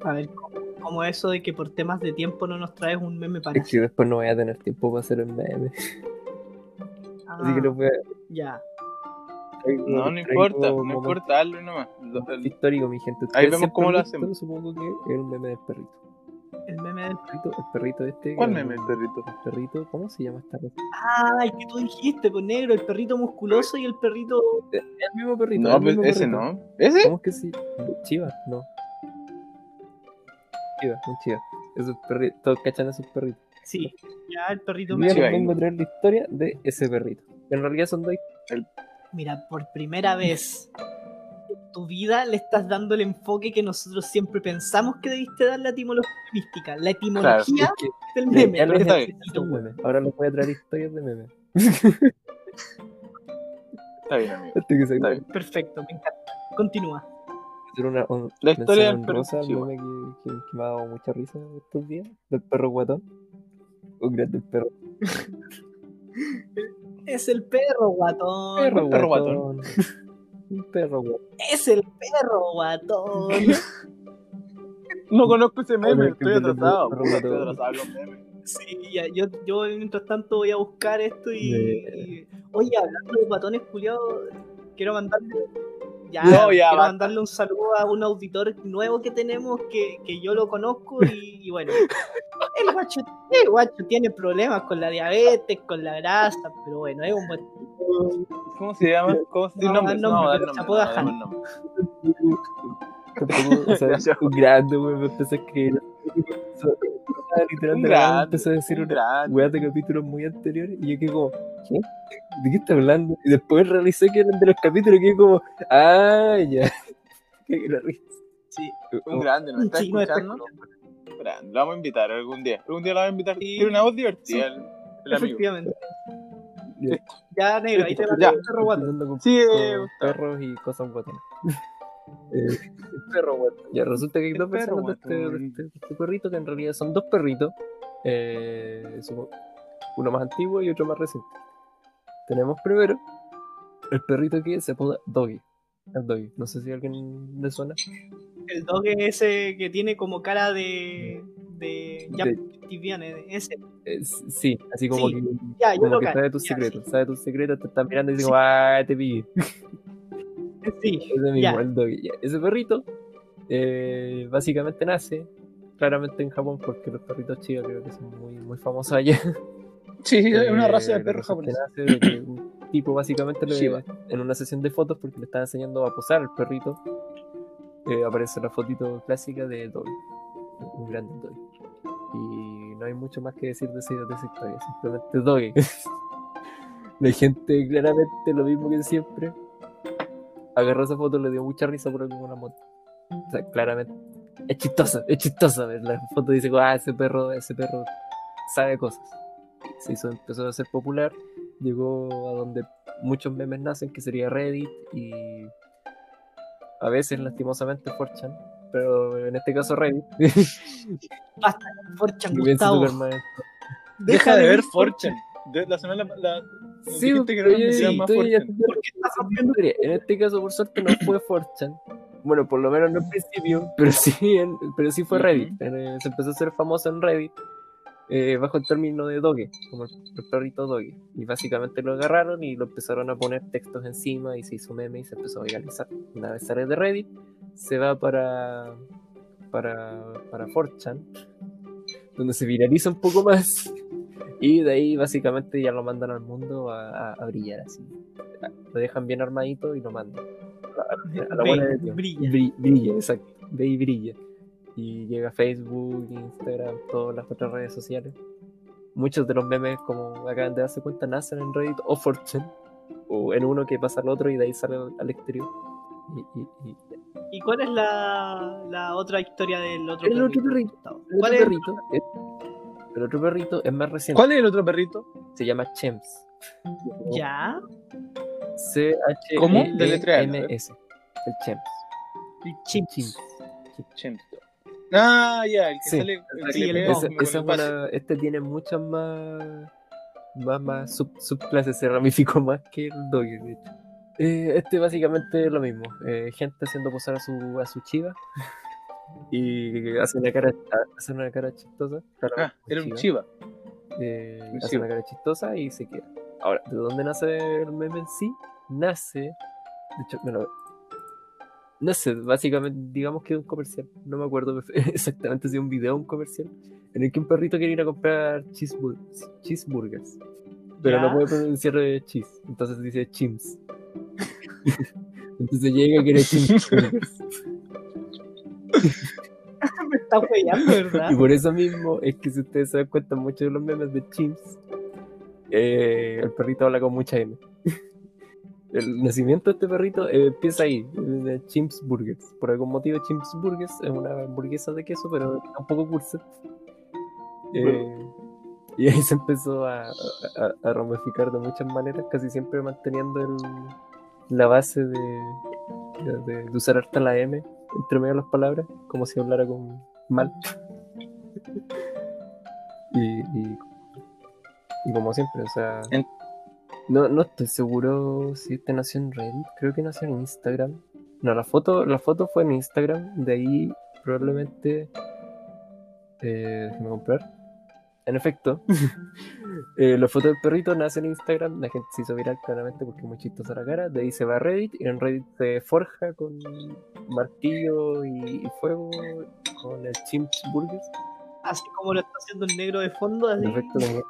A ver, ¿cómo, cómo eso de que por temas de tiempo no nos traes un meme para es que después no voy a tener tiempo para hacer el meme. Ah, Así que los voy a. Ya. traigo- No, no importa, no importa, hazlo nomás. Lo- el- Histórico, mi gente. Ahí vemos cómo lo visto, hacemos. Supongo que el meme del perrito. El meme del... El perrito, el perrito este. ¿Cuál el- meme, el perrito? El perrito, ¿cómo se llama esta cosa? Ah, el que tú dijiste, pues negro, el perrito musculoso y el perrito... El mismo perrito. No, el pues mismo ese perrito. no. ¿Ese? ¿Cómo es que sí? Chiva, no. Chiva, un chiva. Esos perritos, todos cachan a esos perritos. Sí, ya el perrito me... les vengo a traer la historia de ese perrito. En realidad son dos Mira, por primera vez tu vida le estás dando el enfoque que nosotros siempre pensamos que debiste dar la etimología mística. La etimología Es que del meme. meme. Ahora les voy a traer historias de memes. Está bien, amigo. Este Está bien. Perfecto, me encanta. Continúa. una, un- La historia del perro chihuahua. meme que, que- que me ha dado mucha risa estos días. Del perro guatón. Un grande el perro. <laughs> Es el perro guatón. Perro, Un perro guatón. Un perro guatón. Es el perro guatón. <laughs> No conozco ese meme, estoy atrasado. perro Estoy atrasado con los memes. Sí, ya, yo, yo mientras tanto voy a buscar esto y. Oye, hablando de guatones culiados, quiero mandarle. Ya, No, ya, quiero basta. mandarle un saludo a un auditor nuevo que tenemos que, que yo lo conozco y, y bueno. El guacho, el guacho tiene problemas con la diabetes, con la grasa, pero bueno, es un buen ¿Cómo se llama? ¿Cómo se No, llama? el nombre, pero se apoda Han. <laughs> Tampoco, o sea, <laughs> Gracias. un grande, weón, me empecé a escribir. <laughs> Un Literalmente, grande, empecé a decir Un una gran. weá de capítulos muy anteriores y yo quedé como, ¿qué? ¿De qué está hablando? Y después realicé que eran de los capítulos y quedé como, ah, ya. <laughs> Qué la risa. Sí. Un grande, ¿no? Un ¿Está escuchando? Grande, lo vamos a invitar algún día. Algún día lo vamos a invitar. Sí. Tiene una voz divertida el, el amigo. Efectivamente. Ya. Ya, negro, ahí te va el. Empezando con, Sí, perros y cosas guatonas. Eh, el <laughs> perro guatón. Ya resulta que hay dos perro versiones de este, de, este, este perrito que en realidad son dos perritos. Eh, uno más antiguo y otro más reciente. Tenemos primero el perrito que se apoda Doggy. El Doggy. No sé si a alguien le suena. El dog es ese que tiene como cara de. de. ya, De- ese. Es- sí, así como Sí, que, Ya, como que sabe tus ya, secretos. Sabe tus secretos, te está mirando y dice, Sí. ¡ah, te pillé! <laughs> Sí, Ese mismo, el doggy. Ese perrito eh, básicamente nace claramente en Japón porque los perritos chivas creo que son muy, muy famosos allá. <laughs> Sí, es una Eh, raza de nace de que un tipo básicamente le- en una sesión de fotos porque le estaba enseñando a posar al perrito eh, aparece la fotito clásica de Doggy un grande Doggy y no hay mucho más que decir de, ese- de esa historia simplemente Doggy <laughs> la gente claramente lo mismo que siempre agarró esa foto le dio mucha risa por alguna moto o sea claramente es chistosa es chistosa ver la foto dice ah ese perro ese perro sabe cosas se hizo, empezó a ser popular, llegó a donde muchos memes nacen, que sería Reddit y a veces lastimosamente 4chan, pero en este caso Reddit. <laughs> Basta, Forchan Y bien Gustavo. Superman. Deja de ver Fortune. De la semana la, Sí, no yo- vendría sí, más estoy- ya Fortune. estoy rompiendo. En este caso, por suerte, no fue 4chan. Bueno, por lo menos no en principio, pero sí, en- pero sí fue. Reddit. Eh, se empezó a hacer famoso en Reddit eh, bajo el término de Doge, como el, el perrito Doge. Y básicamente lo agarraron y lo empezaron a poner textos encima y se hizo meme y se empezó a viralizar. Una vez sale de Reddit, se va para para, para 4chan, donde se viraliza un poco más. Y de ahí básicamente ya lo mandan al mundo a, a- brillar así. Lo dejan bien armadito y lo mandan. A, a la buena de brilla. Bri- brilla, exacto. Ve y brilla. Y llega Facebook, Instagram, todas las otras redes sociales. Muchos de los memes, como acaban de darse cuenta, nacen en Reddit o 4chan. O en uno que pasa al otro y de ahí sale al, exterior. Y, y- y- ¿Y cuál es la, la otra historia del otro El otro perrito. Gustavo? el ¿Cuál otro es? perrito es- el otro perrito es más reciente. ¿Cuál es el otro perrito? Se llama Chems. Ya, C-H-E-M-S. ¿Cómo? Deletréalo, a ver. El Chems. el. Chems. Ah, ya, el que Sí. sale. El que Sí, pega Esa- el es una- este tiene muchas más más, más sub- subclases, se ramificó <laughs> más que el Doggy, de hecho. Eh, este básicamente es lo mismo. eh, gente haciendo posar a su, a su chiva y hace una cara, hace una cara chistosa. Ah, claramente era un chiva. Eh, Un hace chiva. una cara chistosa y se queda. Ahora, ¿de dónde nace el meme en sí? Nace. De hecho, bueno, nace básicamente, digamos que de un comercial. No me acuerdo <laughs> exactamente si es un video o un comercial. En el que un perrito quiere ir a comprar cheesebur- cheeseburgers. Pero Ya. no puede pronunciar cheese. Entonces dice chims. <laughs> entonces llega y quiere <laughs> cheeseburgers. <laughs> Me está weyando, ¿verdad? Y por eso mismo es que si ustedes se dan cuenta, muchos de los memes de Chimps, eh, el perrito habla con mucha M. <laughs> El nacimiento de este perrito eh, empieza ahí, de Chimps Burgers. Por algún motivo, Chimps Burgers es una hamburguesa de queso, pero un poco cursa. Eh, y ahí se empezó a, a- a ramificar de muchas maneras, casi siempre manteniendo el- la base de, de- de- de usar hasta la M entre medio de las palabras, como si hablara con mal. y, y, y como siempre, o sea, En- No, no estoy seguro si este nació en Reddit. Creo que nació en Instagram. No, la foto, la foto fue en Instagram. De ahí probablemente. Eh, déjame comprar. En efecto, <laughs> eh, la foto del perrito nace en Instagram. La gente se hizo viral claramente porque es muy chistosa la cara. De ahí se va a Reddit. Y en Reddit se forja con martillo y, y fuego. Con el Chimps Burgers. Así como lo está haciendo el negro de fondo. Así. En efecto, como.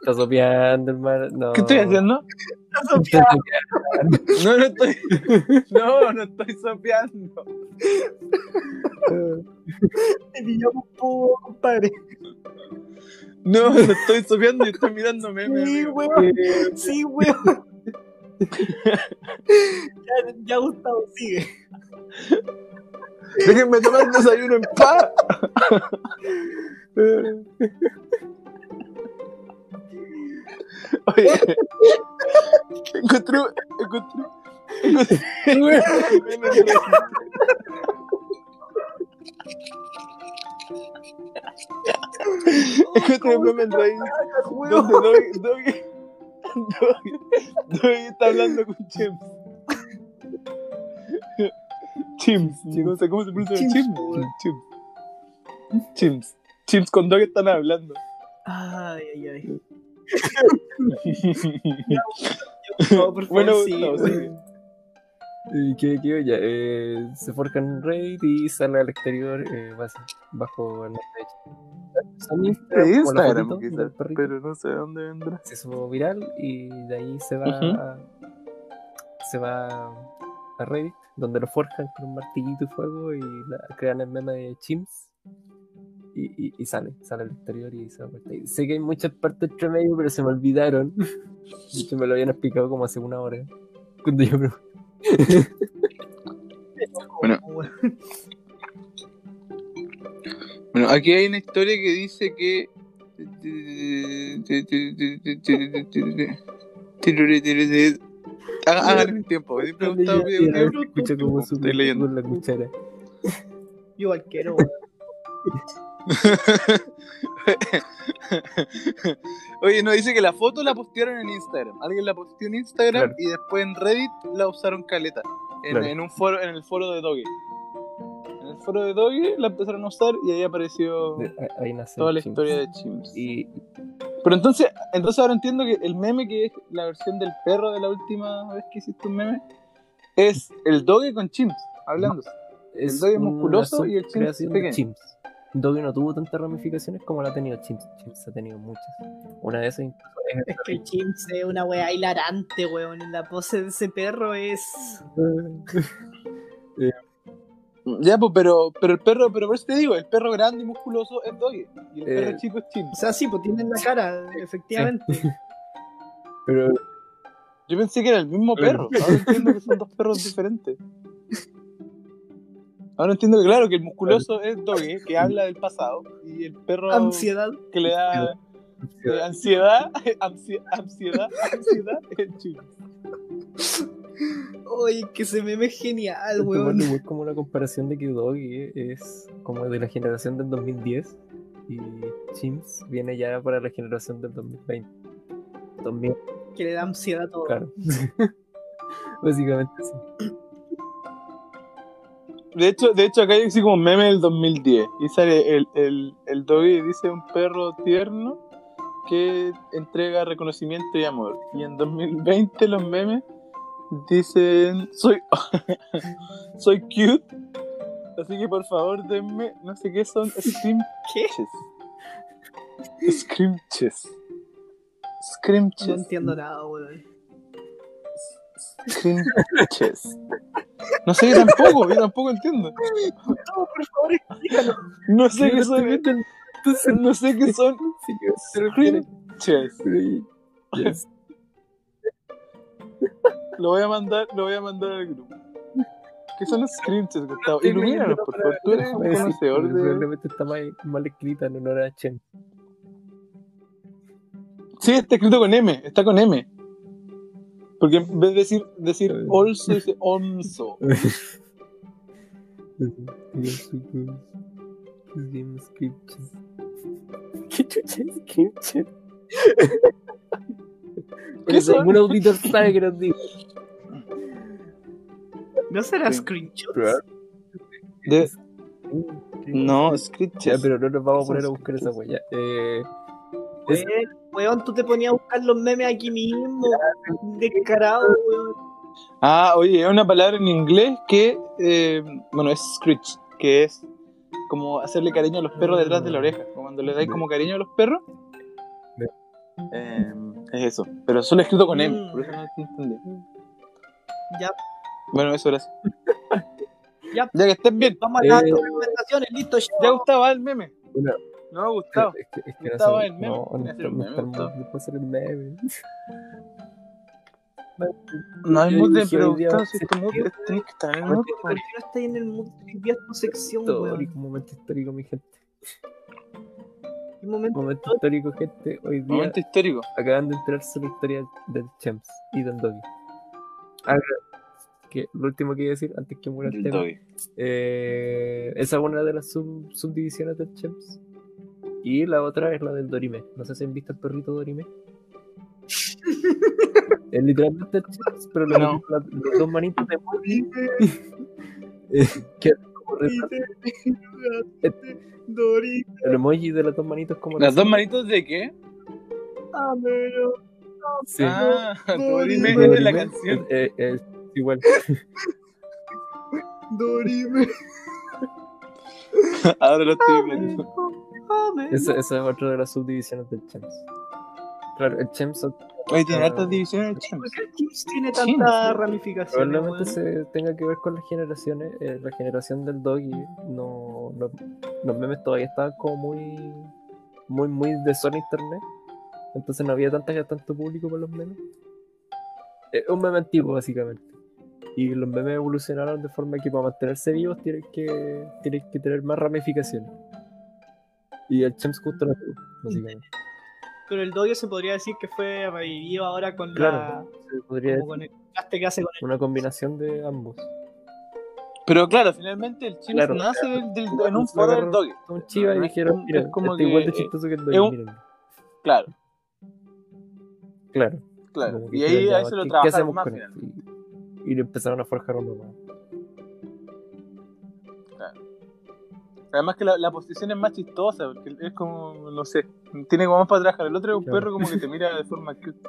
Está sopeando, hermano. No. ¿Qué estoy haciendo? Está sopeando. <laughs> No, no estoy. <laughs> No, no estoy sopeando. Te pillamos poco, compadre. No, <laughs> estoy sopeando y estoy mirando memes. Sí, weón. Sí, weón. <laughs> ya, ya Gustavo, sigue. Déjenme tomar el desayuno en paz. Oye, encontré, encontré, encontré, encontré un meme en Reddit donde Doggy, Doggy, Doggy, Doggy está hablando con Chims. Chims, no sé cómo se pronuncia. Chims, Chims. Chims. Chims. Chims con Doggy están hablando. Ay, ay, ay. <laughs> No, por favor, Bueno, sí, no, sí. ¿Y qué, qué ya? Eh, se forja en Raid y sale al exterior eh, bajo el nombre de Son Instagram, quizás, pero no sé de dónde vendrá. Se hizo viral y de ahí se va Ujú. se va a Reddit, donde lo forjan con un martillito y fuego y la- crean el meme de Chimps. Y, y- y sale, sale al exterior y se va por ahí. Sé que hay muchas partes entre medio, pero se me olvidaron. <laughs> De hecho, me lo habían explicado como hace una hora. Cuando yo me- Bueno, bueno, aquí hay una historia que dice que. Hagan el tiempo, me siempre me se escucha como su Estoy leyendo. con la cuchara. Yo igual quiero, weón. <laughs> <laughs> Oye, no, dice que la foto la postearon en Instagram. Alguien la posteó en Instagram Claro. y después en Reddit la usaron caleta. En, Claro. en un foro, en el foro de Doggy. En el foro de Doggy la empezaron a usar y ahí apareció ahí- toda la Chimps. historia de Chimps. Y Pero entonces, entonces ahora entiendo que el meme que es la versión del perro de la última vez que hiciste un meme es el Doggy con Chimps, hablando. Doggy una musculoso y el Chimps pequeño. Chimps. Doggy no tuvo tantas ramificaciones como la ha tenido Chimps. Chimps ha tenido muchas. Una de esas incluso es Es que el Chimps es una weá hilarante, weón. La pose de ese perro es. <laughs> Ya, pues, pero, pero el perro, pero por eso te digo, el perro grande y musculoso es Doggy. Y el Eh, perro chico es O Chimps. sea, sí, pues tienen la cara, efectivamente. Pero Yo pensé que era el mismo perro. Ahora entiendo que son dos perros <laughs> diferentes. Ahora entiendo que, claro, que el musculoso es Doggy, que habla del pasado. Y el perro Ansiedad. que le da eh, ansiedad, ansi- <laughs> ansiedad, ansiedad, es Chimps. Oye, que ese meme es genial, weón. igual como una comparación de que Doggy es como de la generación del 2010 y Chimps viene ya para la generación del 2020. 2000, Que le da ansiedad a todo. claro. <laughs> Básicamente sí. De hecho, de hecho, acá hay así como meme del 2010. Y sale el, el, el doggy y dice un perro tierno que entrega reconocimiento y amor. Y en 2020 los memes dicen soy <laughs> soy cute. Así que por favor denme, no sé qué son, scrimches. <laughs> ¿Qué? Scrimches. Scrimches. No entiendo nada, weón. Scrimches. No sé, yo tampoco, yo tampoco entiendo. Gustavo, por favor, explícanos. No sé qué son, Entonces, no sé qué son yes. Lo voy a mandar, lo voy a mandar al grupo. ¿Qué son los scrimches, Gustavo? Ilumínanos, por favor. Tú eres un conocedor de. Probablemente está mal, mal escrita en honor a Chen. Sí, está escrito con M, está con M. Porque en vez de decir, decir also, dice onso. <laughs> ¿Qué chucha es Scripture? <laughs> Porque son? ningún auditor sabe que nos diga. ¿No será? De- No, Screeches. pero no nos vamos a poner a buscar esa huella. Eh, es- Weón, tú te ponías a buscar los memes aquí mismo. Descarado, weón. Ah, oye, es una palabra en inglés que, eh, bueno, es screech, que es como hacerle cariño a los perros detrás de la oreja. Como cuando le dais como cariño a los perros. Eh, es eso. Pero solo escrito con M, Mm. por eso no entendí. Ya, Bueno, eso gracias. Ya. Ya que estén bien. vamos a las Eh. recomendaciones. Listo, ya. Ya gustaba el meme. Una- No me ha gustado. Es que, es que sé, el meme. No, no, no meme, estamos- Gustavo. no puedo hacer el meme. No hay mood de dije pero hoy día, Gustavo, si este mood es- tenés que estar en el mood. ¿Por qué no estáis en el mood de enviar tu sección, momento histórico, mi gente. Un momento. Momento histórico, gente. Hoy día Momento histórico. acaban de enterarse la historia del Champs y del Doggy. Ah, que lo último que iba a decir antes que muera el tema. Eh, esa es una de las sub- subdivisiones del Champs. Y la otra es la del Dorime. No sé si han visto el perrito Dorime. <laughs> es literalmente el Champs, pero le No. la- los dos manitos de emoji. <laughs> Eh, que retrato. El emoji de las dos manitos como ¿Las dos manitos de qué? Sí. Ah, Dorime Dorime, es de la canción. eh, eh, es igual. Dorime. <laughs> Ahora lo estoy viendo. Esa, esa es otra de las subdivisiones del Champs. Claro, el Champs Oye, tiene Ah. hartas divisiones el ¿Por Champs. qué el Chips tiene tantas ramificaciones? Probablemente se tenga que ver con las generaciones. eh, la generación del doggy, no, no- los memes todavía estaban como muy, muy, muy de zona internet. Entonces no había tanta, tanto público por los memes. Es un meme antiguo, básicamente. Y los memes evolucionaron de forma que para mantenerse vivos tienen que, tienen que tener más ramificaciones. Y el tuvo, básicamente. Pero el doyo se podría decir que fue revivido ahora con Claro, se podría la. Como con el que hace con el. una combinación de ambos. Pero claro, finalmente el Champs Claro. nace del, del- Igual en un se foro del doggy. Un chiva y dijeron, mira, es como está igual de que- chistoso que el doggy, un- mírenlo". Claro, Claro. claro. Que Y ahí dijeron, a ya, eso lo ¿qué- ¿qué trabajaron más finalmente. Y, y le empezaron a forjar uno más. Además que la, la posición es más chistosa, porque es como, no sé, tiene como más para atrás. El otro es un Claro. perro como que te <laughs> mira de forma cute.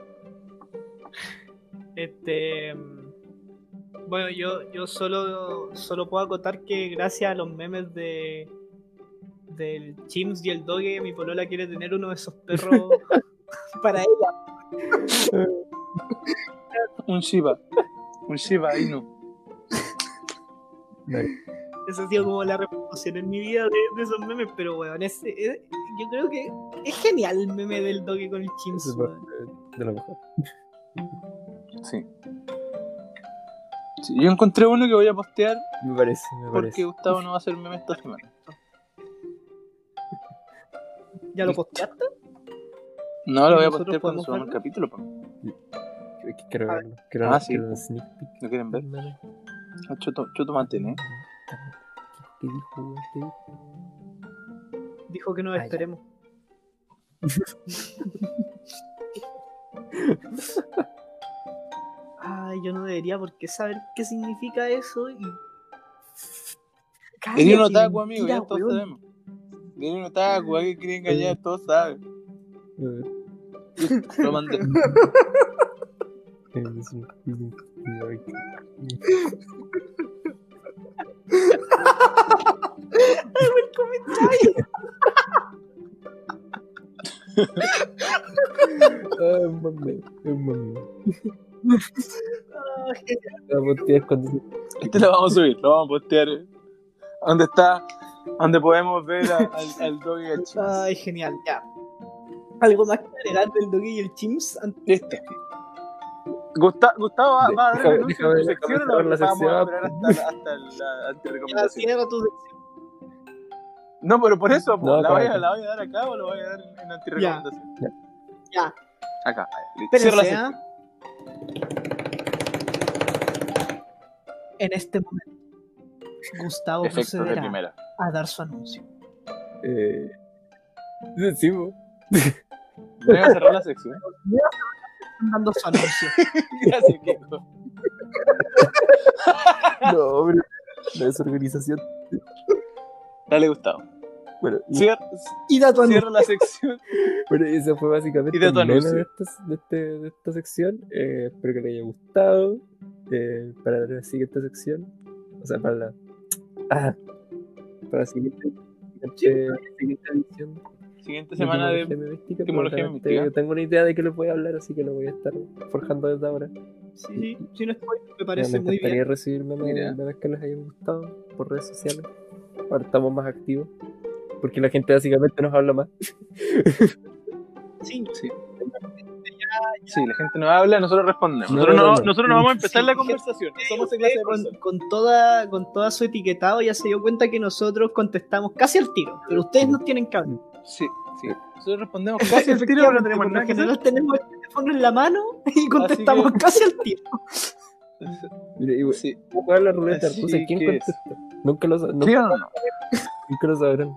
Este. Bueno, yo, yo solo, solo puedo acotar que gracias a los memes de del Chims y el Doge, mi polola quiere tener uno de esos perros <laughs> para ella. Un Shiba. Un Shiba Inu. Esa ha sido como la repercusión en mi vida de, de esos memes, pero weón, ese, es- yo creo que es genial el meme del Doge con el parte de lo mejor. Sí. Sí, Yo encontré uno que voy a postear Me parece, me porque parece. Gustavo no va a hacer meme esta semana. ¿Ya lo posteaste? No, lo voy a ¿Nosotros postear cuando subamos el capítulo. quiero verlo. Quiero, ah, sí. sneak peek. ¿Lo quieren ver? Ah, Choto, choto mantén, ¿eh? ¿Qué dijo, dijo? Que nos Ah, esperemos. Ay, yo no debería por qué saber qué significa eso y. Eres un otaku, amigo, ya todos sabemos. Eres un otaku, alguien quiere engañar, todos saben. Eh, Lo mandé. <laughs> el comentario. Ay, La cuando se- Este lo vamos a subir, lo vamos a postear. Donde está, donde podemos ver a- al, al dog y al chico. Ay, genial, ya. ¿Algo más que agregar del Doggy y el Chims? antes- Listo. Gusta- Gustavo va, va a dar tu sección o lo la vamos a esperar hasta, hasta la Ya, antirecomendación. cierra tu sección. No, pero por eso, No, ¿la, acá, voy a, acá. ¿la voy a dar acá o la voy a dar en, en antirecomendación? Ya. Acá, ahí, listo. Cierra la Espérense, ¿ah? sección. En este momento, Gustavo Efectos de procederá a dar su anuncio. Eh, sí, bo. <laughs> Voy a cerrar la sección. están dando su anuncio. <laughs> Gracias, Kiko. <laughs> No, pero la desorganización. Dale, Gustavo. Bueno, y- Cierra, Y da tu anuncio. cierra la sección. <laughs> bueno, eso fue básicamente Y el meme de, esta, de, este, de esta sección. Eh, espero que les haya gustado. Eh, para la siguiente sección, o sea, para la. Ah, para la siguiente, siguiente, siguiente edición. Siguiente semana de. Etimología probablemente Memística. Tengo una idea de que les voy a hablar, así que lo voy a estar forjando desde ahora. Sí, sí, si no estoy, me me parece muy encantaría bien. recibir memes, Mira. memes que les hayan gustado por redes sociales. Ahora estamos más activos. Porque la gente básicamente nos habla más. <laughs> Sí, Sí. Sí, la gente nos habla, nosotros respondemos. No, Nosotros no, no, no. nosotros no vamos a empezar Sí, la gente, conversación. Somos clase de con, con toda, con toda su etiquetado ya se dio cuenta que nosotros contestamos casi al tiro, pero ustedes no tienen que hablar. Sí, sí. Nosotros respondemos casi al <laughs> tiro, pero no tenemos nada que hacer. tenemos el teléfono en la mano y contestamos casi al tiro. Sí. ¿Cómo jugar la ruleta rusa? ¿Quién que contesta? Nunca lo, sa- ¿Sí nunca, o no? no? nunca lo sabrán.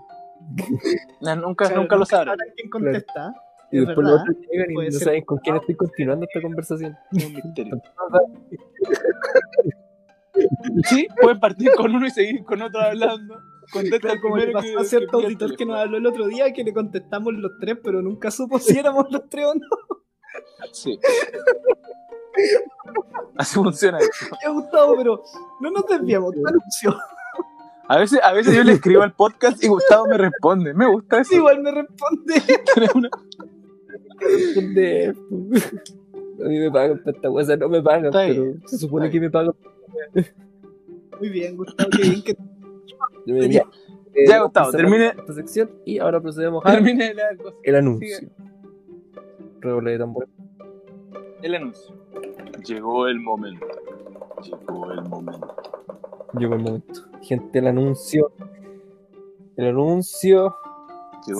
No, nunca, Claro, nunca lo sabrán. quién contesta. Y Es después verdad, los otros llegan y no saben con quién estoy continuando esta conversación. Es un misterio. <laughs> Sí, pueden partir con uno y seguir con otro hablando. Contesta Claro, el como le primero pasó que, a cierto que auditor que nos habló el otro día que le contestamos los tres, pero nunca supo si éramos los tres o no. Sí. Así funciona esto. <laughs> Me ha gustado, pero no nos desviamos. tu anuncio. A veces, a veces yo le escribo al podcast y Gustavo me responde. Me gusta eso. Igual me responde. <laughs> Una- A mí me pagan por esta cosa, no me pagan, Está pero bien, se supone que me pagan. Muy bien, Gustavo, qué bien que <laughs> Ya, eh, Ya, Gustavo, termine- esta sección y ahora procedemos a Termine la cosa. el anuncio. Sigue. Redoble de tambor. El anuncio. Llegó el momento. Llegó el momento. Llegó el momento. Gente, el anuncio. El anuncio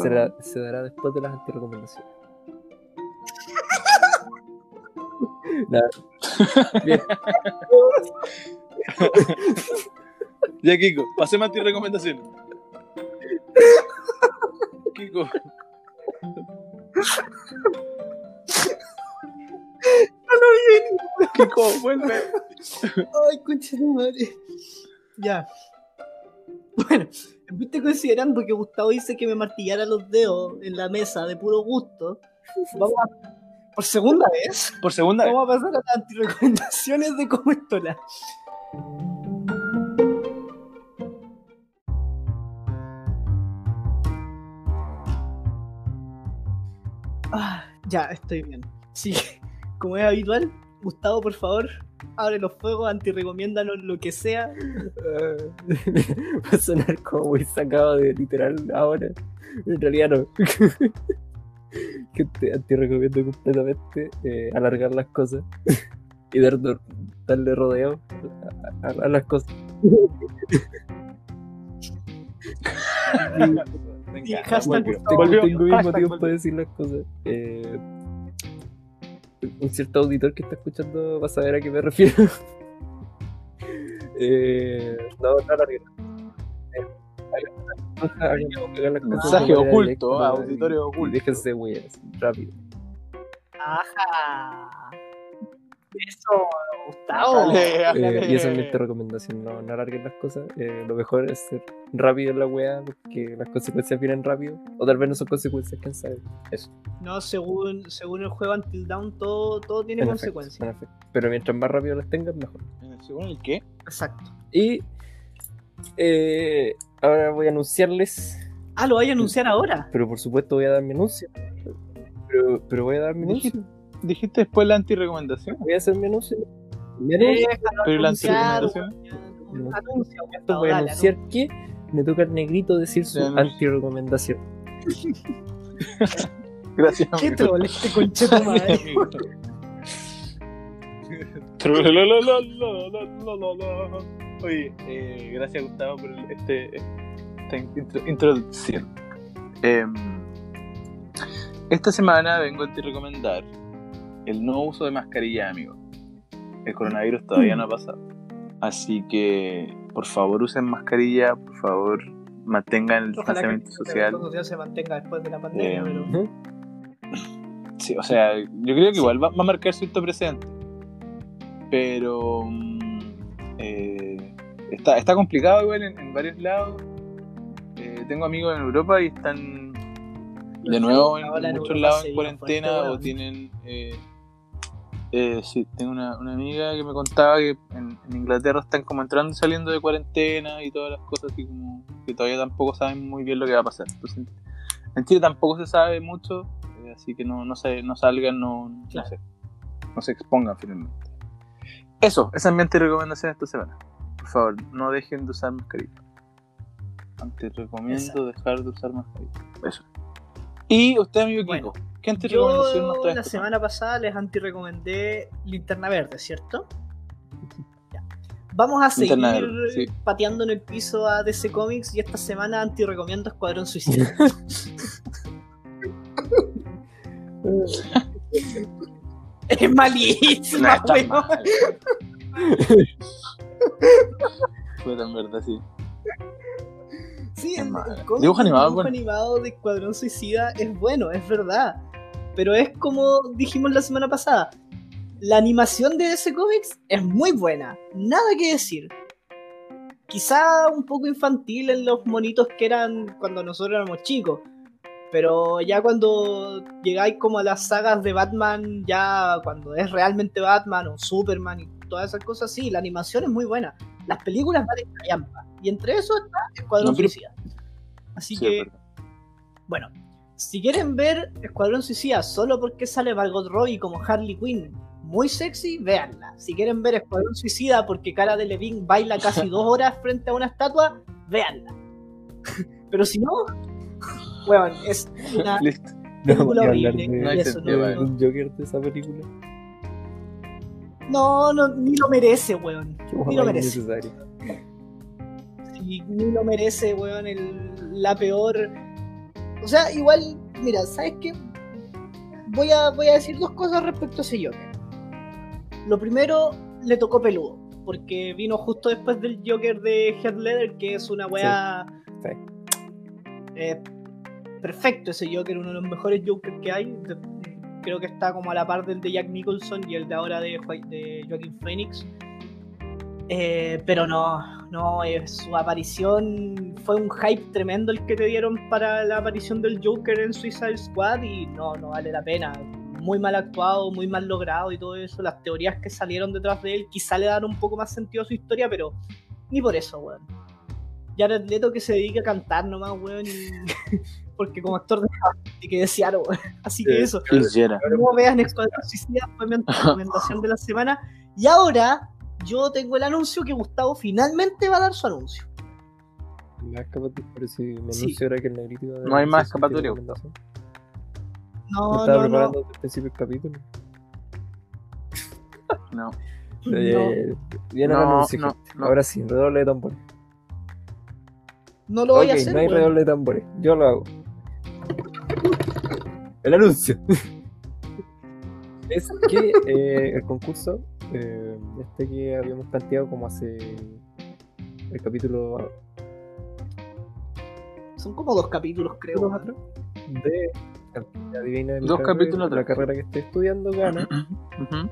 será, se dará después de las antirecomendaciones. <laughs> Nada. Bien. <laughs> Ya, Kiko, pasemos a ti recomendaciones. Kiko. <laughs> <laughs> Kiko, vuelve. Ay, concha de madre. Ya. Bueno, viste considerando que Gustavo dice que me martillara los dedos en la mesa de puro gusto, vamos a, por segunda vez, Por segunda vez. vamos a pasar a las antirecomendaciones de cómo estola. Ah, ya, estoy bien. Sí, como es habitual, Gustavo, por favor, abre los fuegos, antirrecomiéndanos lo que sea. <laughs> Va a sonar como muy sacado de literal ahora. En realidad no. <laughs> que te, te recomiendo completamente eh, alargar las cosas <laughs> y dar, darle rodeo a, a- a las cosas. Venga, Y hashtag volvió. Gustavo. Tengo, Volvió. tengo mismo Hashtag tiempo volvió. para decir las cosas. Eh, un cierto auditor que está escuchando va a saber a qué me refiero. <laughs> eh, no, no. Eh, las cosas de Mensaje oculto, auditorio oculto. Déjense güeyes, rápido. Ajá. Eso, Gustavo. Eh, y esa es mi recomendación, no, no alarguen las cosas. Eh, lo mejor es ser rápido en la wea porque las consecuencias vienen rápido. O tal vez no son consecuencias, quién sabe. Eso. No, según, según el juego Until Down, todo, todo tiene en consecuencias. en efecto. Pero mientras más rápido las tengas, mejor. ¿Según el qué? Exacto. Y eh, ahora voy a anunciarles, Ah, lo voy a anunciar ahora. pero por supuesto voy a dar mi anuncio. Pero, pero voy a dar mi anuncio. Dijiste, después la antirrecomendación. Voy a hacer mi anuncio primeros. Pero las Esto voy a anunciar que me toca al negrito decir su anti-recomendación. <laughs> Gracias. ¿Qué troll este madre? Oye, eh, gracias Gustavo por este, esta introducción. Em, esta semana vengo a te recomendar el no uso de mascarilla, amigos. El coronavirus todavía no ha pasado. Así que, por favor, usen mascarilla, por favor, mantengan el distanciamiento social. social se mantenga después de la pandemia, Eh, pero. Sí, o sea, yo creo que igual va, va a marcar cierto precedente. Pero mm, eh, está, está complicado igual en, en varios lados. Eh, tengo amigos en Europa y están de nuevo en, en en muchos lados en cuarentena o tienen... Eh, sí, tengo una, una amiga que me contaba que en, en Inglaterra están como entrando y saliendo de cuarentena y todas las cosas así como que todavía tampoco saben muy bien lo que va a pasar. Entonces, en Chile tampoco se sabe mucho, eh, así que no, no, se, no salgan, no, no sé, no se expongan finalmente. Eso, esa es mi recomendación esta semana. Por favor, no dejen de usar mascarilla. Antes recomiendo dejar de usar mascarilla. Eso. Y usted, amigo Kiko, Bueno, ¿qué antirrecomendación nos Yo trae la semana pasada les antirecomendé Linterna Verde, ¿cierto? <laughs> Ya. Vamos a seguir Verde, sí. pateando en el piso a DC Comics y esta semana antirecomiendo Escuadrón Suicida. <laughs> es malísima, No. Fue tan verdad, sí. Sí, Es el, mala. el cómic Dibujo animado, dibujo bueno. animado de Escuadrón Suicida es bueno, es verdad. Pero es como dijimos la semana pasada. La animación de DC Comics es muy buena. Nada que decir. Quizá un poco infantil en los monitos que eran cuando nosotros éramos chicos. Pero ya cuando llegáis como a las sagas de Batman, ya cuando es realmente Batman o Superman y todas esas cosas, sí, la animación es muy buena. Las películas valen callampa. Y entre eso está Escuadrón No, pero-. Así Sí, que, bueno, si quieren ver Escuadrón Suicida solo porque sale Margot Robbie como Harley Quinn, muy sexy, véanla. Si quieren ver Escuadrón Suicida porque Cara de Levine baila casi dos horas <laughs> frente a una estatua, véanla. <laughs> Pero si no, weón, es una <laughs> Listo. película voy a hablar horrible. de- No y hay eso, sentido, no, no, un Joker de esa película. no, no, ni lo merece, weón. Ni lo merece. ni lo merece, weón, el- la peor. O sea, igual, mira, ¿sabes qué? Voy a, voy a decir dos cosas respecto a ese Joker. Lo primero, le tocó peludo, porque vino justo después del Joker de Heath Ledger, que es una weá. Sí. eh, perfecto ese Joker, uno de los mejores Jokers que hay. Creo que está como a la par del de Jack Nicholson y el de ahora de, Jo- de Joaquin Phoenix. Eh, pero no, no, eh, su aparición fue un hype tremendo el que te dieron para la aparición del Joker en Suicide Squad y no, no vale la pena. Muy mal actuado, muy mal logrado y todo eso. Las teorías que salieron detrás de él quizá le dan un poco más sentido a su historia, pero ni por eso, weón. Jared Leto que se dedica a cantar nomás, weón, y- <laughs> porque como actor de <laughs> y que desear, weón. Así que eso. No vean Escuadrón Suicida, fue mi <laughs> recomendación de la semana. Y ahora yo tengo el anuncio que Gustavo finalmente va a dar su anuncio. La escapatoria, pero si me Sí. anuncio ahora que el negrito iba a dar No hay más escapatoria. Me No, estaba no, no. preparando desde el principio del capítulo. <laughs> No. Eh, Viene el No, anuncio. no, no. Ahora sí, redoble de tambores. No lo voy ok, a hacer. no hay weón. redoble de tambores. Yo lo hago. <laughs> El anuncio. <laughs> es que eh, el concurso, eh, este que habíamos planteado como hace el capítulo Son como dos capítulos, creo. dos atrás, de la divina de mi Dos carrera, capítulos la carrera que estoy estudiando <clears throat> gana.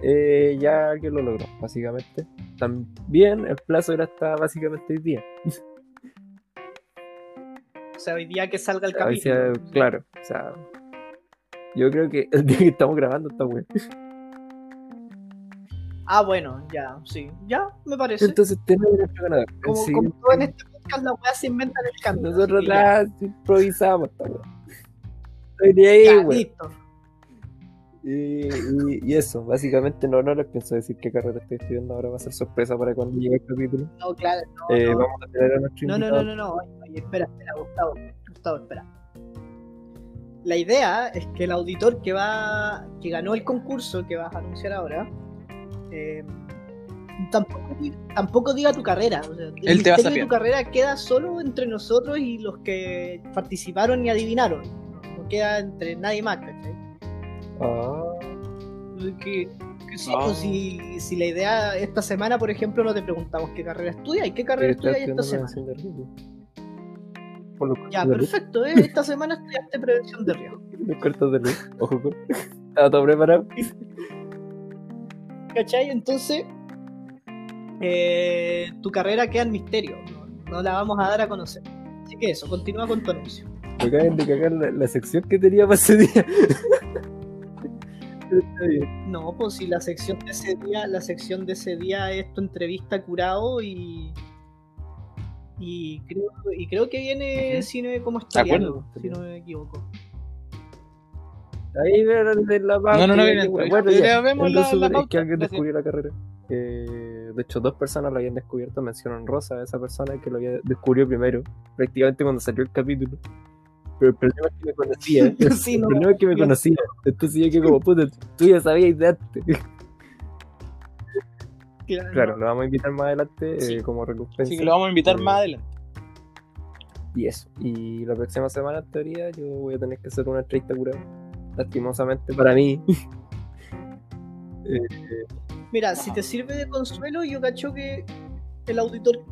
Eh, ya alguien lo logró, básicamente. También el plazo era hasta básicamente hoy día. O sea, hoy día que salga el capítulo. claro, o sea, yo creo que el día que estamos grabando está bueno. Ah, bueno, ya, sí. Ya, me parece. Entonces tenemos nuestro ganador. como, Sí, como todo en este podcast, la weá se inventa en el camino. nosotros la improvisamos esta weá. Listo. Y, y- y eso, básicamente no, no les pienso decir qué carrera estoy estudiando ahora, va a ser sorpresa para cuando llegue el capítulo. No, claro. No, Eh, no. Vamos a tener a nuestro No, no, no, no, no. Oye, espera, espera, Gustavo. Gustavo, espera. La idea es que el auditor que va, que ganó el concurso que vas a anunciar ahora, eh, tampoco, tampoco diga tu carrera. O sea, el Él te va a misterio de tu carrera queda solo entre nosotros y los que participaron y adivinaron. No, queda entre nadie más, ¿cachai? Ah, Que, que sí, Ah. pues, si, si la idea esta semana, por ejemplo, no te preguntamos qué carrera estudias y qué carrera estoy estudias esta semana. Ya, perfecto, ¿eh? Esta semana estudiaste prevención de riesgo. Los cortos de luz. Ojo con. Estaba todo preparado. <laughs> ¿Cachai? Entonces, eh, tu carrera queda en misterio. No, no la vamos a dar a conocer. Así que eso, continúa con tu anuncio. Me acaban de cagar la, la sección que tenía para ese día. Está. No, pues si la sección de ese día, la sección de ese día es tu entrevista curado y. Y creo, y creo que viene Ujú. cine como acuerdo. historiano, si no me equivoco. Ahí vieron de la pauta. No, no, no viene bueno, ya. Vemos la- es que alguien descubrió la carrera. Eh, de hecho, dos personas lo habían descubierto. Mencionan Rosa, a esa persona que lo había descubrió primero, prácticamente cuando salió el capítulo. Pero el problema es que me conocía. <laughs> Sí, el no, problema es que me conocía. Entonces yo que como <laughs> puta, tú ya sabías de antes. <laughs> Claro, lo vamos a invitar más adelante Sí. eh, como recompensa. Así que lo vamos a invitar Eh, más adelante. Y eso. Y la próxima semana, en teoría, yo voy a tener que hacer una entrevista curada. Lastimosamente para mí. <laughs> Mira, si te sirve de consuelo, yo cacho que el auditor,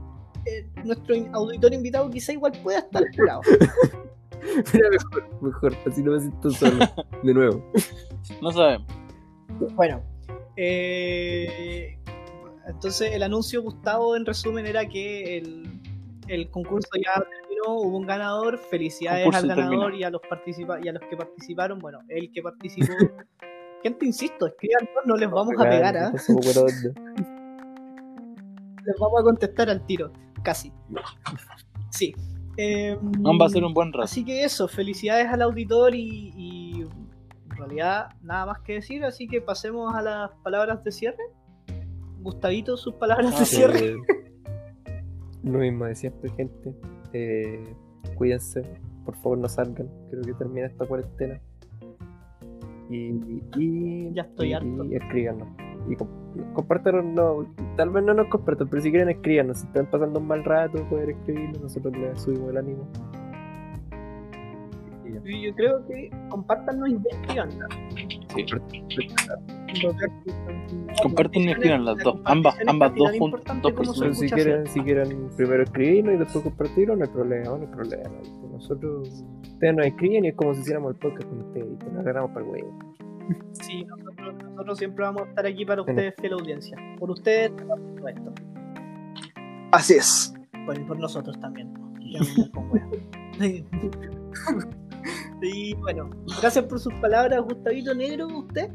eh, nuestro auditor invitado quizá igual pueda estar curado. <laughs> Mira, mejor, mejor. Así no me siento solo. De nuevo. <laughs> No sabemos. Bueno, eh, entonces el anuncio, Gustavo, en resumen, era que el, el concurso ya terminó, hubo un ganador, felicidades Concurso al ganador y a los participa y a los que participaron, bueno, el que participó. <laughs> Gente, insisto, escriban, no les vamos a pegar, ¿ah? <laughs> Les vamos a contestar al tiro, casi. Sí. Eh, va a ser un buen rato. Así que eso, felicidades al auditor y, y en realidad nada más que decir, así que pasemos a las palabras de cierre. Gustavito, sus palabras de Ah, cierre. Eh, <laughs> lo mismo de siempre, gente. Eh, cuídense. Por favor, no salgan. Creo que termina esta cuarentena. Y, y, Ya estoy y, harto. y escríbanos. Y com- compártanos, no, tal vez no nos compartan, pero si quieren escríbanos. Si están pasando un mal rato, pueden escribirnos. Nosotros les subimos el ánimo. Y Yo creo que compártanos y escriban. Sí. Comparten y escriban las La dos. Ambas, ambas dos juntas. Dos Pero si quieren, si quieren primero escribirnos y después compartirlo, no hay problema, no hay problema. Nosotros, ustedes nos escriben y es como si hiciéramos el podcast con ustedes y te nos agarramos para el huevo. Sí, nosotros, nosotros siempre vamos a estar aquí para ustedes, fiel audiencia. Por ustedes, por supuesto. Así es. Por, y por nosotros también. <laughs> <laughs> Y bueno, gracias por sus palabras, Gustavito Negro, usted.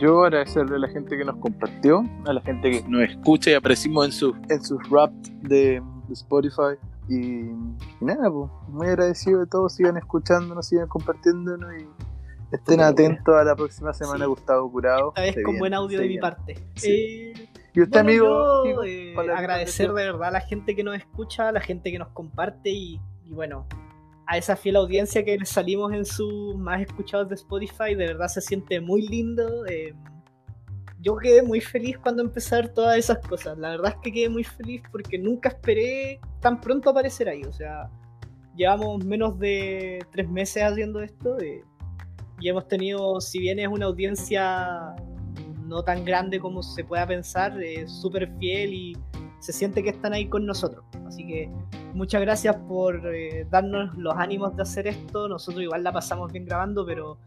Yo agradecerle a la gente que nos compartió, a la gente que nos escucha y aparecimos en sus en sus rap de, de Spotify. Y, y nada, pues, muy agradecido de todos. Sigan escuchándonos, sigan compartiéndonos y estén atentos a la próxima semana, Sí. Gustavo Curado. Esta vez Se con viene, buen audio de mi parte. Sí. Eh, Y usted, bueno, amigo, yo, eh, agradecer de- de verdad a la gente que nos escucha, a la gente que nos comparte y, y bueno, a esa fiel audiencia que les salimos en sus más escuchados de Spotify, de verdad se siente muy lindo. eh, yo quedé muy feliz cuando ver todas esas cosas. La verdad es que quedé muy feliz porque nunca esperé tan pronto aparecer ahí. O sea, llevamos menos de tres meses haciendo esto eh, y hemos tenido, si bien es una audiencia no tan grande como se pueda pensar, es súper fiel y se siente que están ahí con nosotros. Así que muchas gracias por eh, darnos los ánimos de hacer esto. Nosotros igual la pasamos bien grabando, pero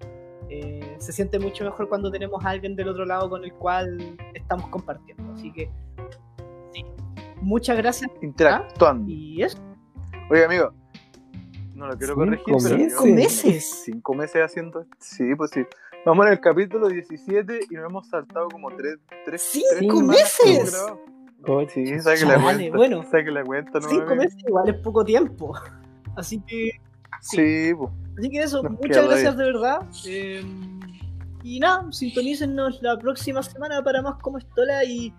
eh, se siente mucho mejor cuando tenemos a alguien del otro lado con el cual estamos compartiendo. Así que sí, muchas gracias interactuando. y eso. Oye, amigo, no lo quiero Cinco corregir, pero meses. Cinco meses. cinco meses haciendo esto. Sí, pues sí. Vamos en el capítulo 17 y nos hemos saltado como tres, tres, ¡Cinco tres meses! Sí, saque la cuenta. bueno. Saque la cuenta, ¿no? Cinco meses igual es poco tiempo. Así que Sí, pues. Así que eso, Nos muchas gracias de verdad. Eh, y nada, sintonícennos la próxima semana para más como estola y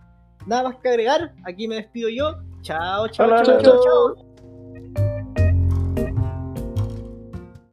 nada más que agregar. Aquí me despido yo. Chao, chao, Hola. chao, chao, chao.